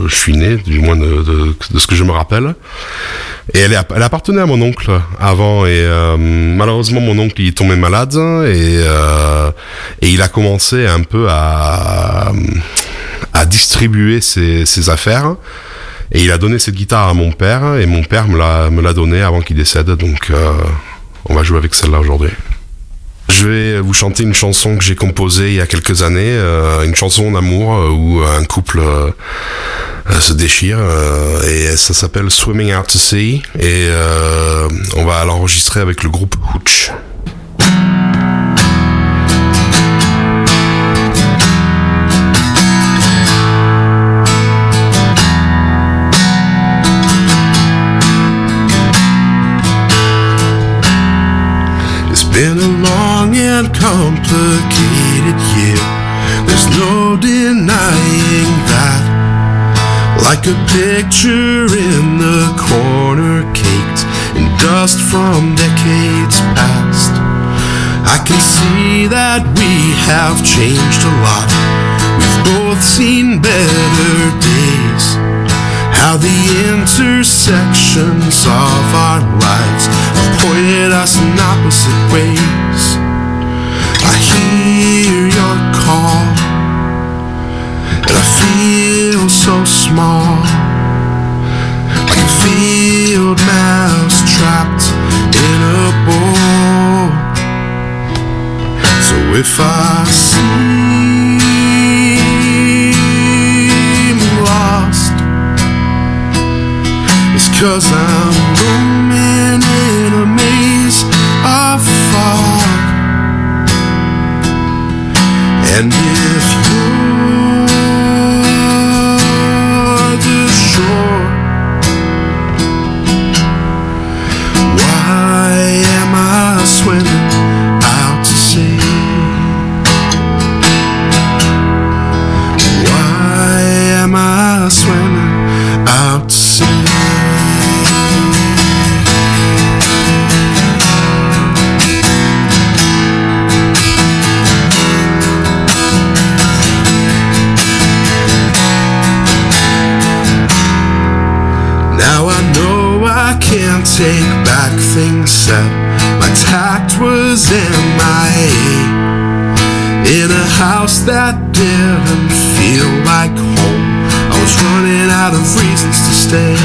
je suis né, du moins de, de, de ce que je me rappelle. Et elle, elle appartenait à mon oncle avant et euh, malheureusement mon oncle il est tombé malade et euh, et il a commencé un peu à à distribuer ses, ses affaires. Et il a donné cette guitare à mon père, et mon père me l'a, donnée avant qu'il décède, donc euh, on va jouer avec celle-là aujourd'hui. Je vais vous chanter une chanson que j'ai composée il y a quelques années, euh, une chanson d'amour euh, où un couple se déchire et ça s'appelle Swimming Out to Sea et on va l'enregistrer avec le groupe Hooch. And complicated year. There's no denying that. Like a picture in the corner, caked in dust from decades past. I can see that we have changed a lot. We've both seen better days. How the intersections of our lives have pointed us in opposite ways. I hear your call, and I feel so small, like a field mouse trapped in a bowl. So if I seem lost. It's cause I'm roaming in a maze And if you're take back things said. My tact was MIA in a house that didn't feel like home. I was running out of reasons to stay.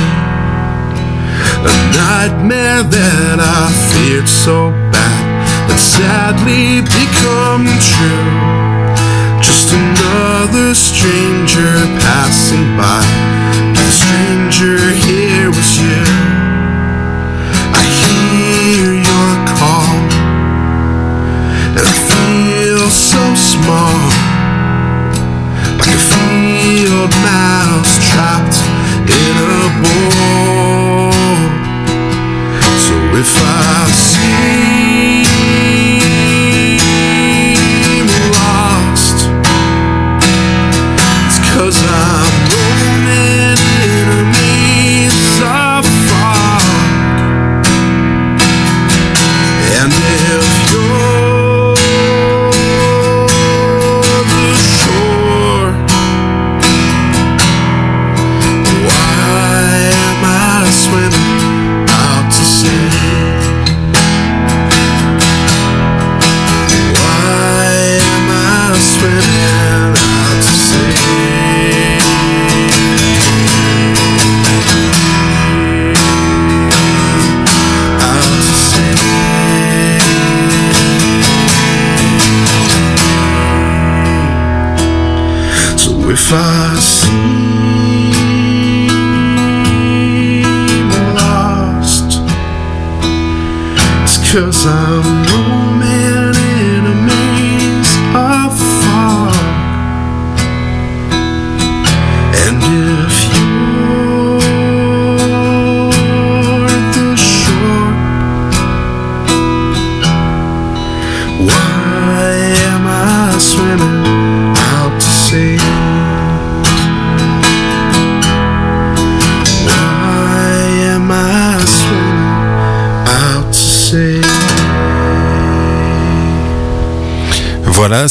A nightmare that I feared so bad that sadly become true. Just another stranger passing by. The stranger here was you. Small, like a field mouse trapped in a bowl. So if I seem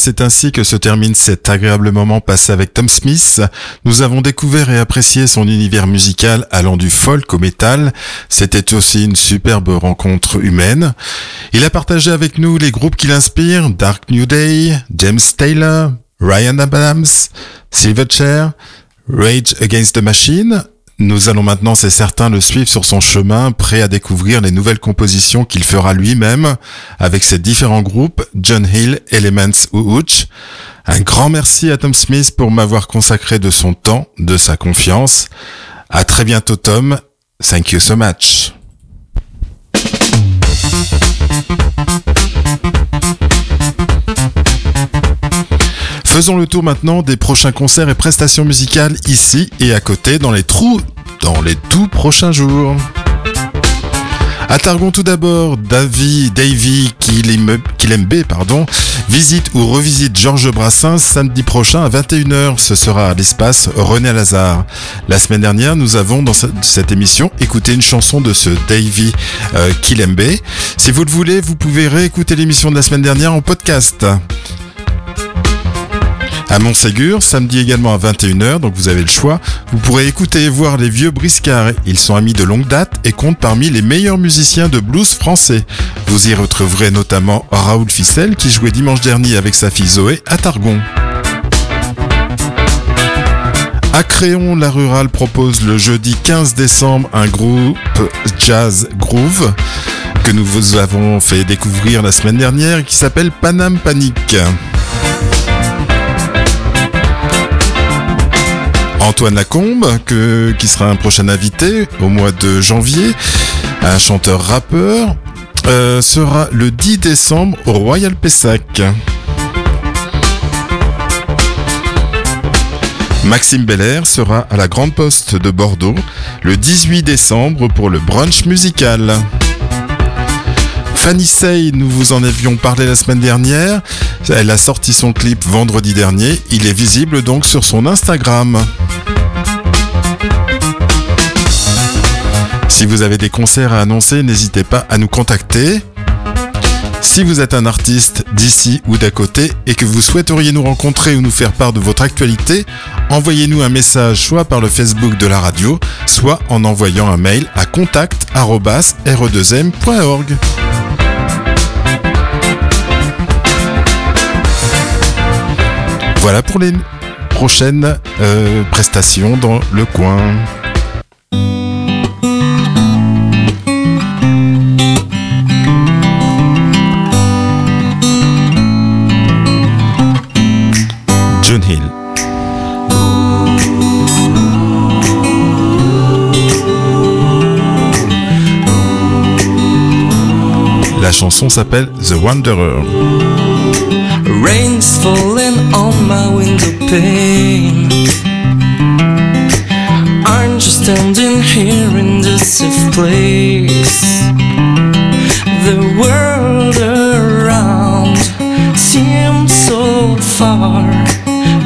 c'est ainsi que se termine cet agréable moment passé avec Tom Smith. Nous avons découvert et apprécié son univers musical allant du folk au métal. C'était aussi une superbe rencontre humaine. Il a partagé avec nous les groupes qui l'inspirent, Dark New Day, James Taylor, Ryan Adams, Silverchair, Rage Against the Machine, Nous allons maintenant, c'est certain, le suivre sur son chemin, prêt à découvrir les nouvelles compositions qu'il fera lui-même avec ses différents groupes John Hill, Elements ou Hooch. Un grand merci à Tom Smith pour m'avoir consacré de son temps, de sa confiance. À très bientôt Tom. Thank you so much. Faisons le tour maintenant des prochains concerts et prestations musicales ici et à côté dans les trous dans les tout prochains jours. À tout d'abord, Davy, Davy Kilembe, pardon, visite ou revisite Georges Brassens samedi prochain à 21h. Ce sera à l'espace René Lazare. La semaine dernière, nous avons dans cette émission écouté une chanson de ce Davy euh. Si vous le voulez, vous pouvez réécouter l'émission de la semaine dernière en podcast à Montségur, samedi également à 21h, donc vous avez le choix. Vous pourrez écouter et voir les vieux briscards. Ils sont amis de longue date et comptent parmi les meilleurs musiciens de blues français. Vous y retrouverez notamment Raoul Ficel qui jouait dimanche dernier avec sa fille Zoé à Targon. À Créon, la Rurale propose le jeudi 15 décembre un groupe jazz groove que nous vous avons fait découvrir la semaine dernière qui s'appelle Panam Panic. Antoine Lacombe, qui sera un prochain invité au mois de janvier, un chanteur-rappeur, euh, sera le 10 décembre au Royal Pessac. Maxime Belair sera à la Grande Poste de Bordeaux le 18 décembre pour le brunch musical. Fanny Say, nous vous en avions parlé la semaine dernière. Elle a sorti son clip vendredi dernier. Il est visible donc sur son Instagram. Si vous avez des concerts à annoncer, n'hésitez pas à nous contacter. Si vous êtes un artiste d'ici ou d'à côté et que vous souhaiteriez nous rencontrer ou nous faire part de votre actualité, envoyez-nous un message soit par le Facebook de la radio, soit en envoyant un mail à contact@re2m.org. Voilà pour les prochaines euh, prestations dans le coin. Chanson s'appelle The Wanderer. Rain's falling on my window pane. Aren't you standing here in this safe place? The world around seems so far,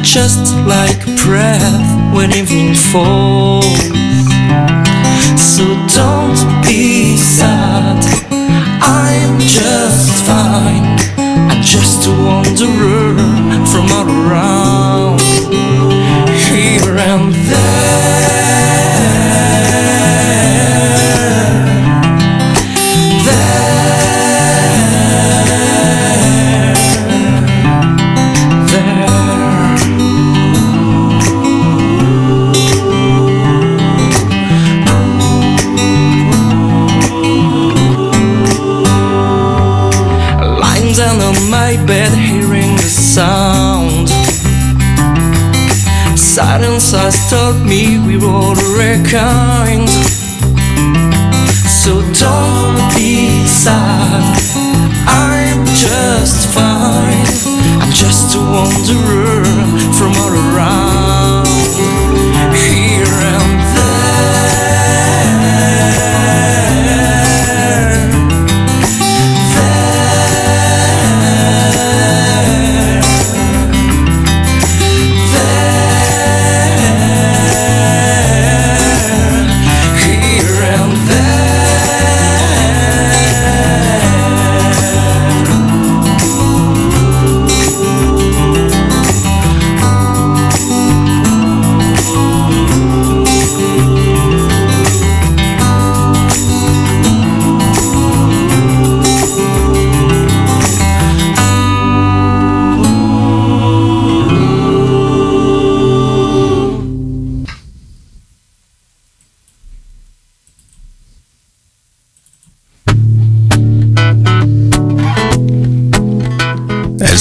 just like breath when evening falls. So don't be sad, just fine. I'm just a wanderer from all around, here and all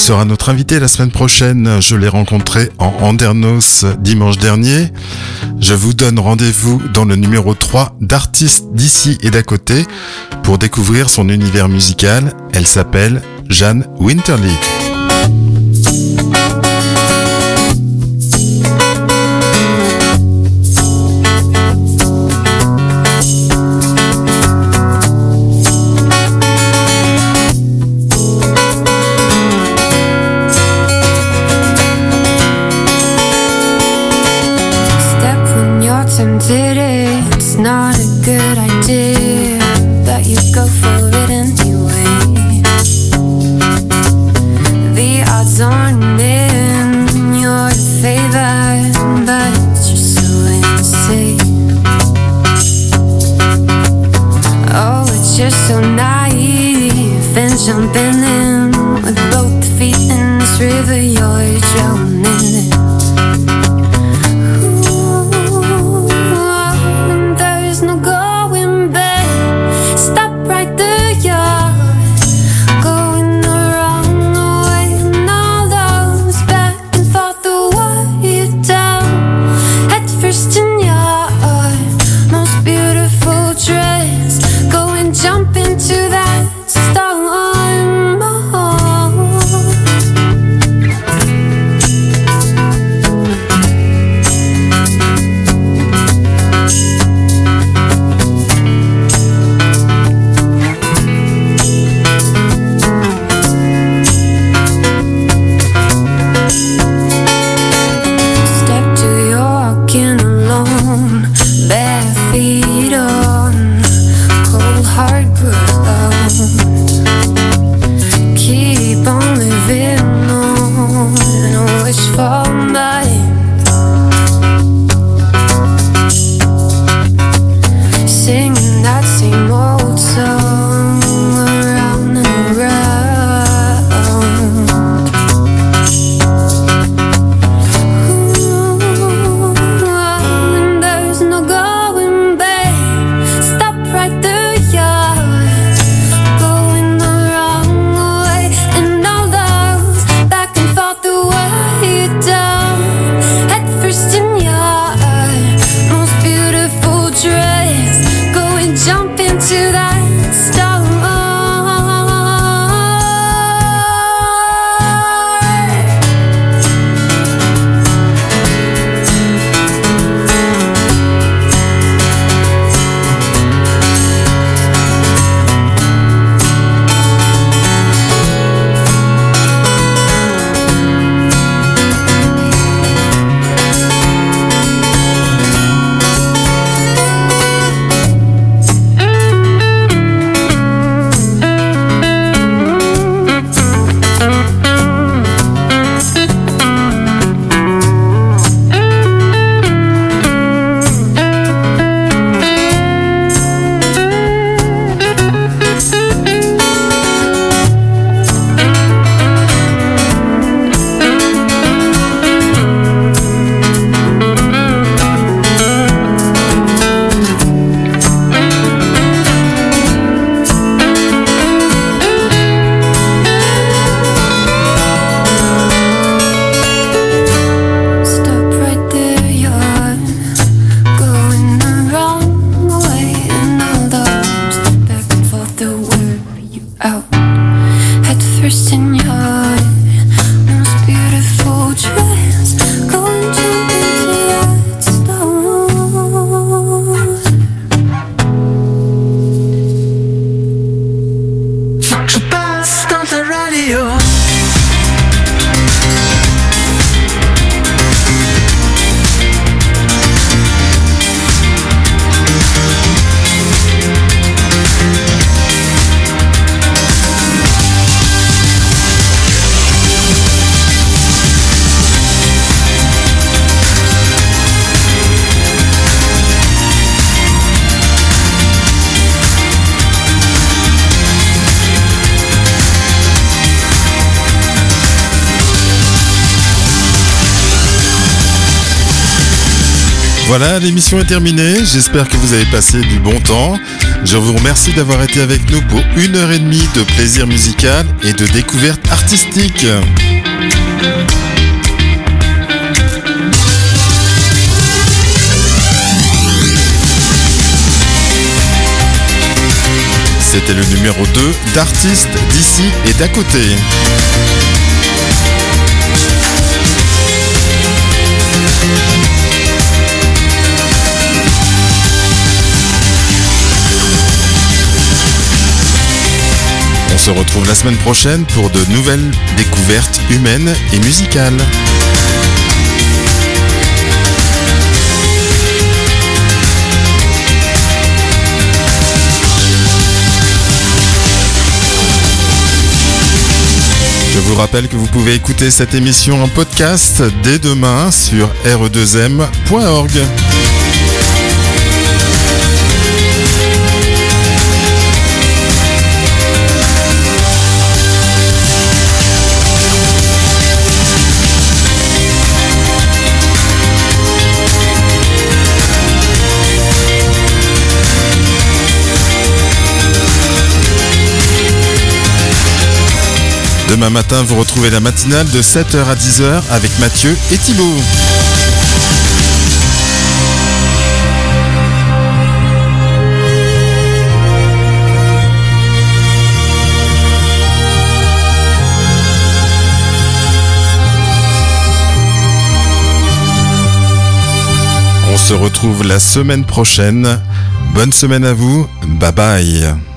sera notre invité la semaine prochaine. Je l'ai rencontré en Andernos dimanche dernier. Je vous donne rendez-vous dans le numéro 3 d'artistes d'ici et d'à côté pour découvrir son univers musical. Elle s'appelle Jeanne Winterly. Voilà, l'émission est terminée. J'espère que vous avez passé du bon temps. Je vous remercie d'avoir été avec nous pour une heure et demie de plaisir musical et de découverte artistique. C'était le numéro 2 d'artistes d'ici et d'à côté. Se retrouve la semaine prochaine pour de nouvelles découvertes humaines et musicales. Je vous rappelle que vous pouvez écouter cette émission en podcast dès demain sur re2m.org. Demain matin, vous retrouvez la matinale de 7h à 10h avec Mathieu et Thibaut. On se retrouve la semaine prochaine. Bonne semaine à vous. Bye bye.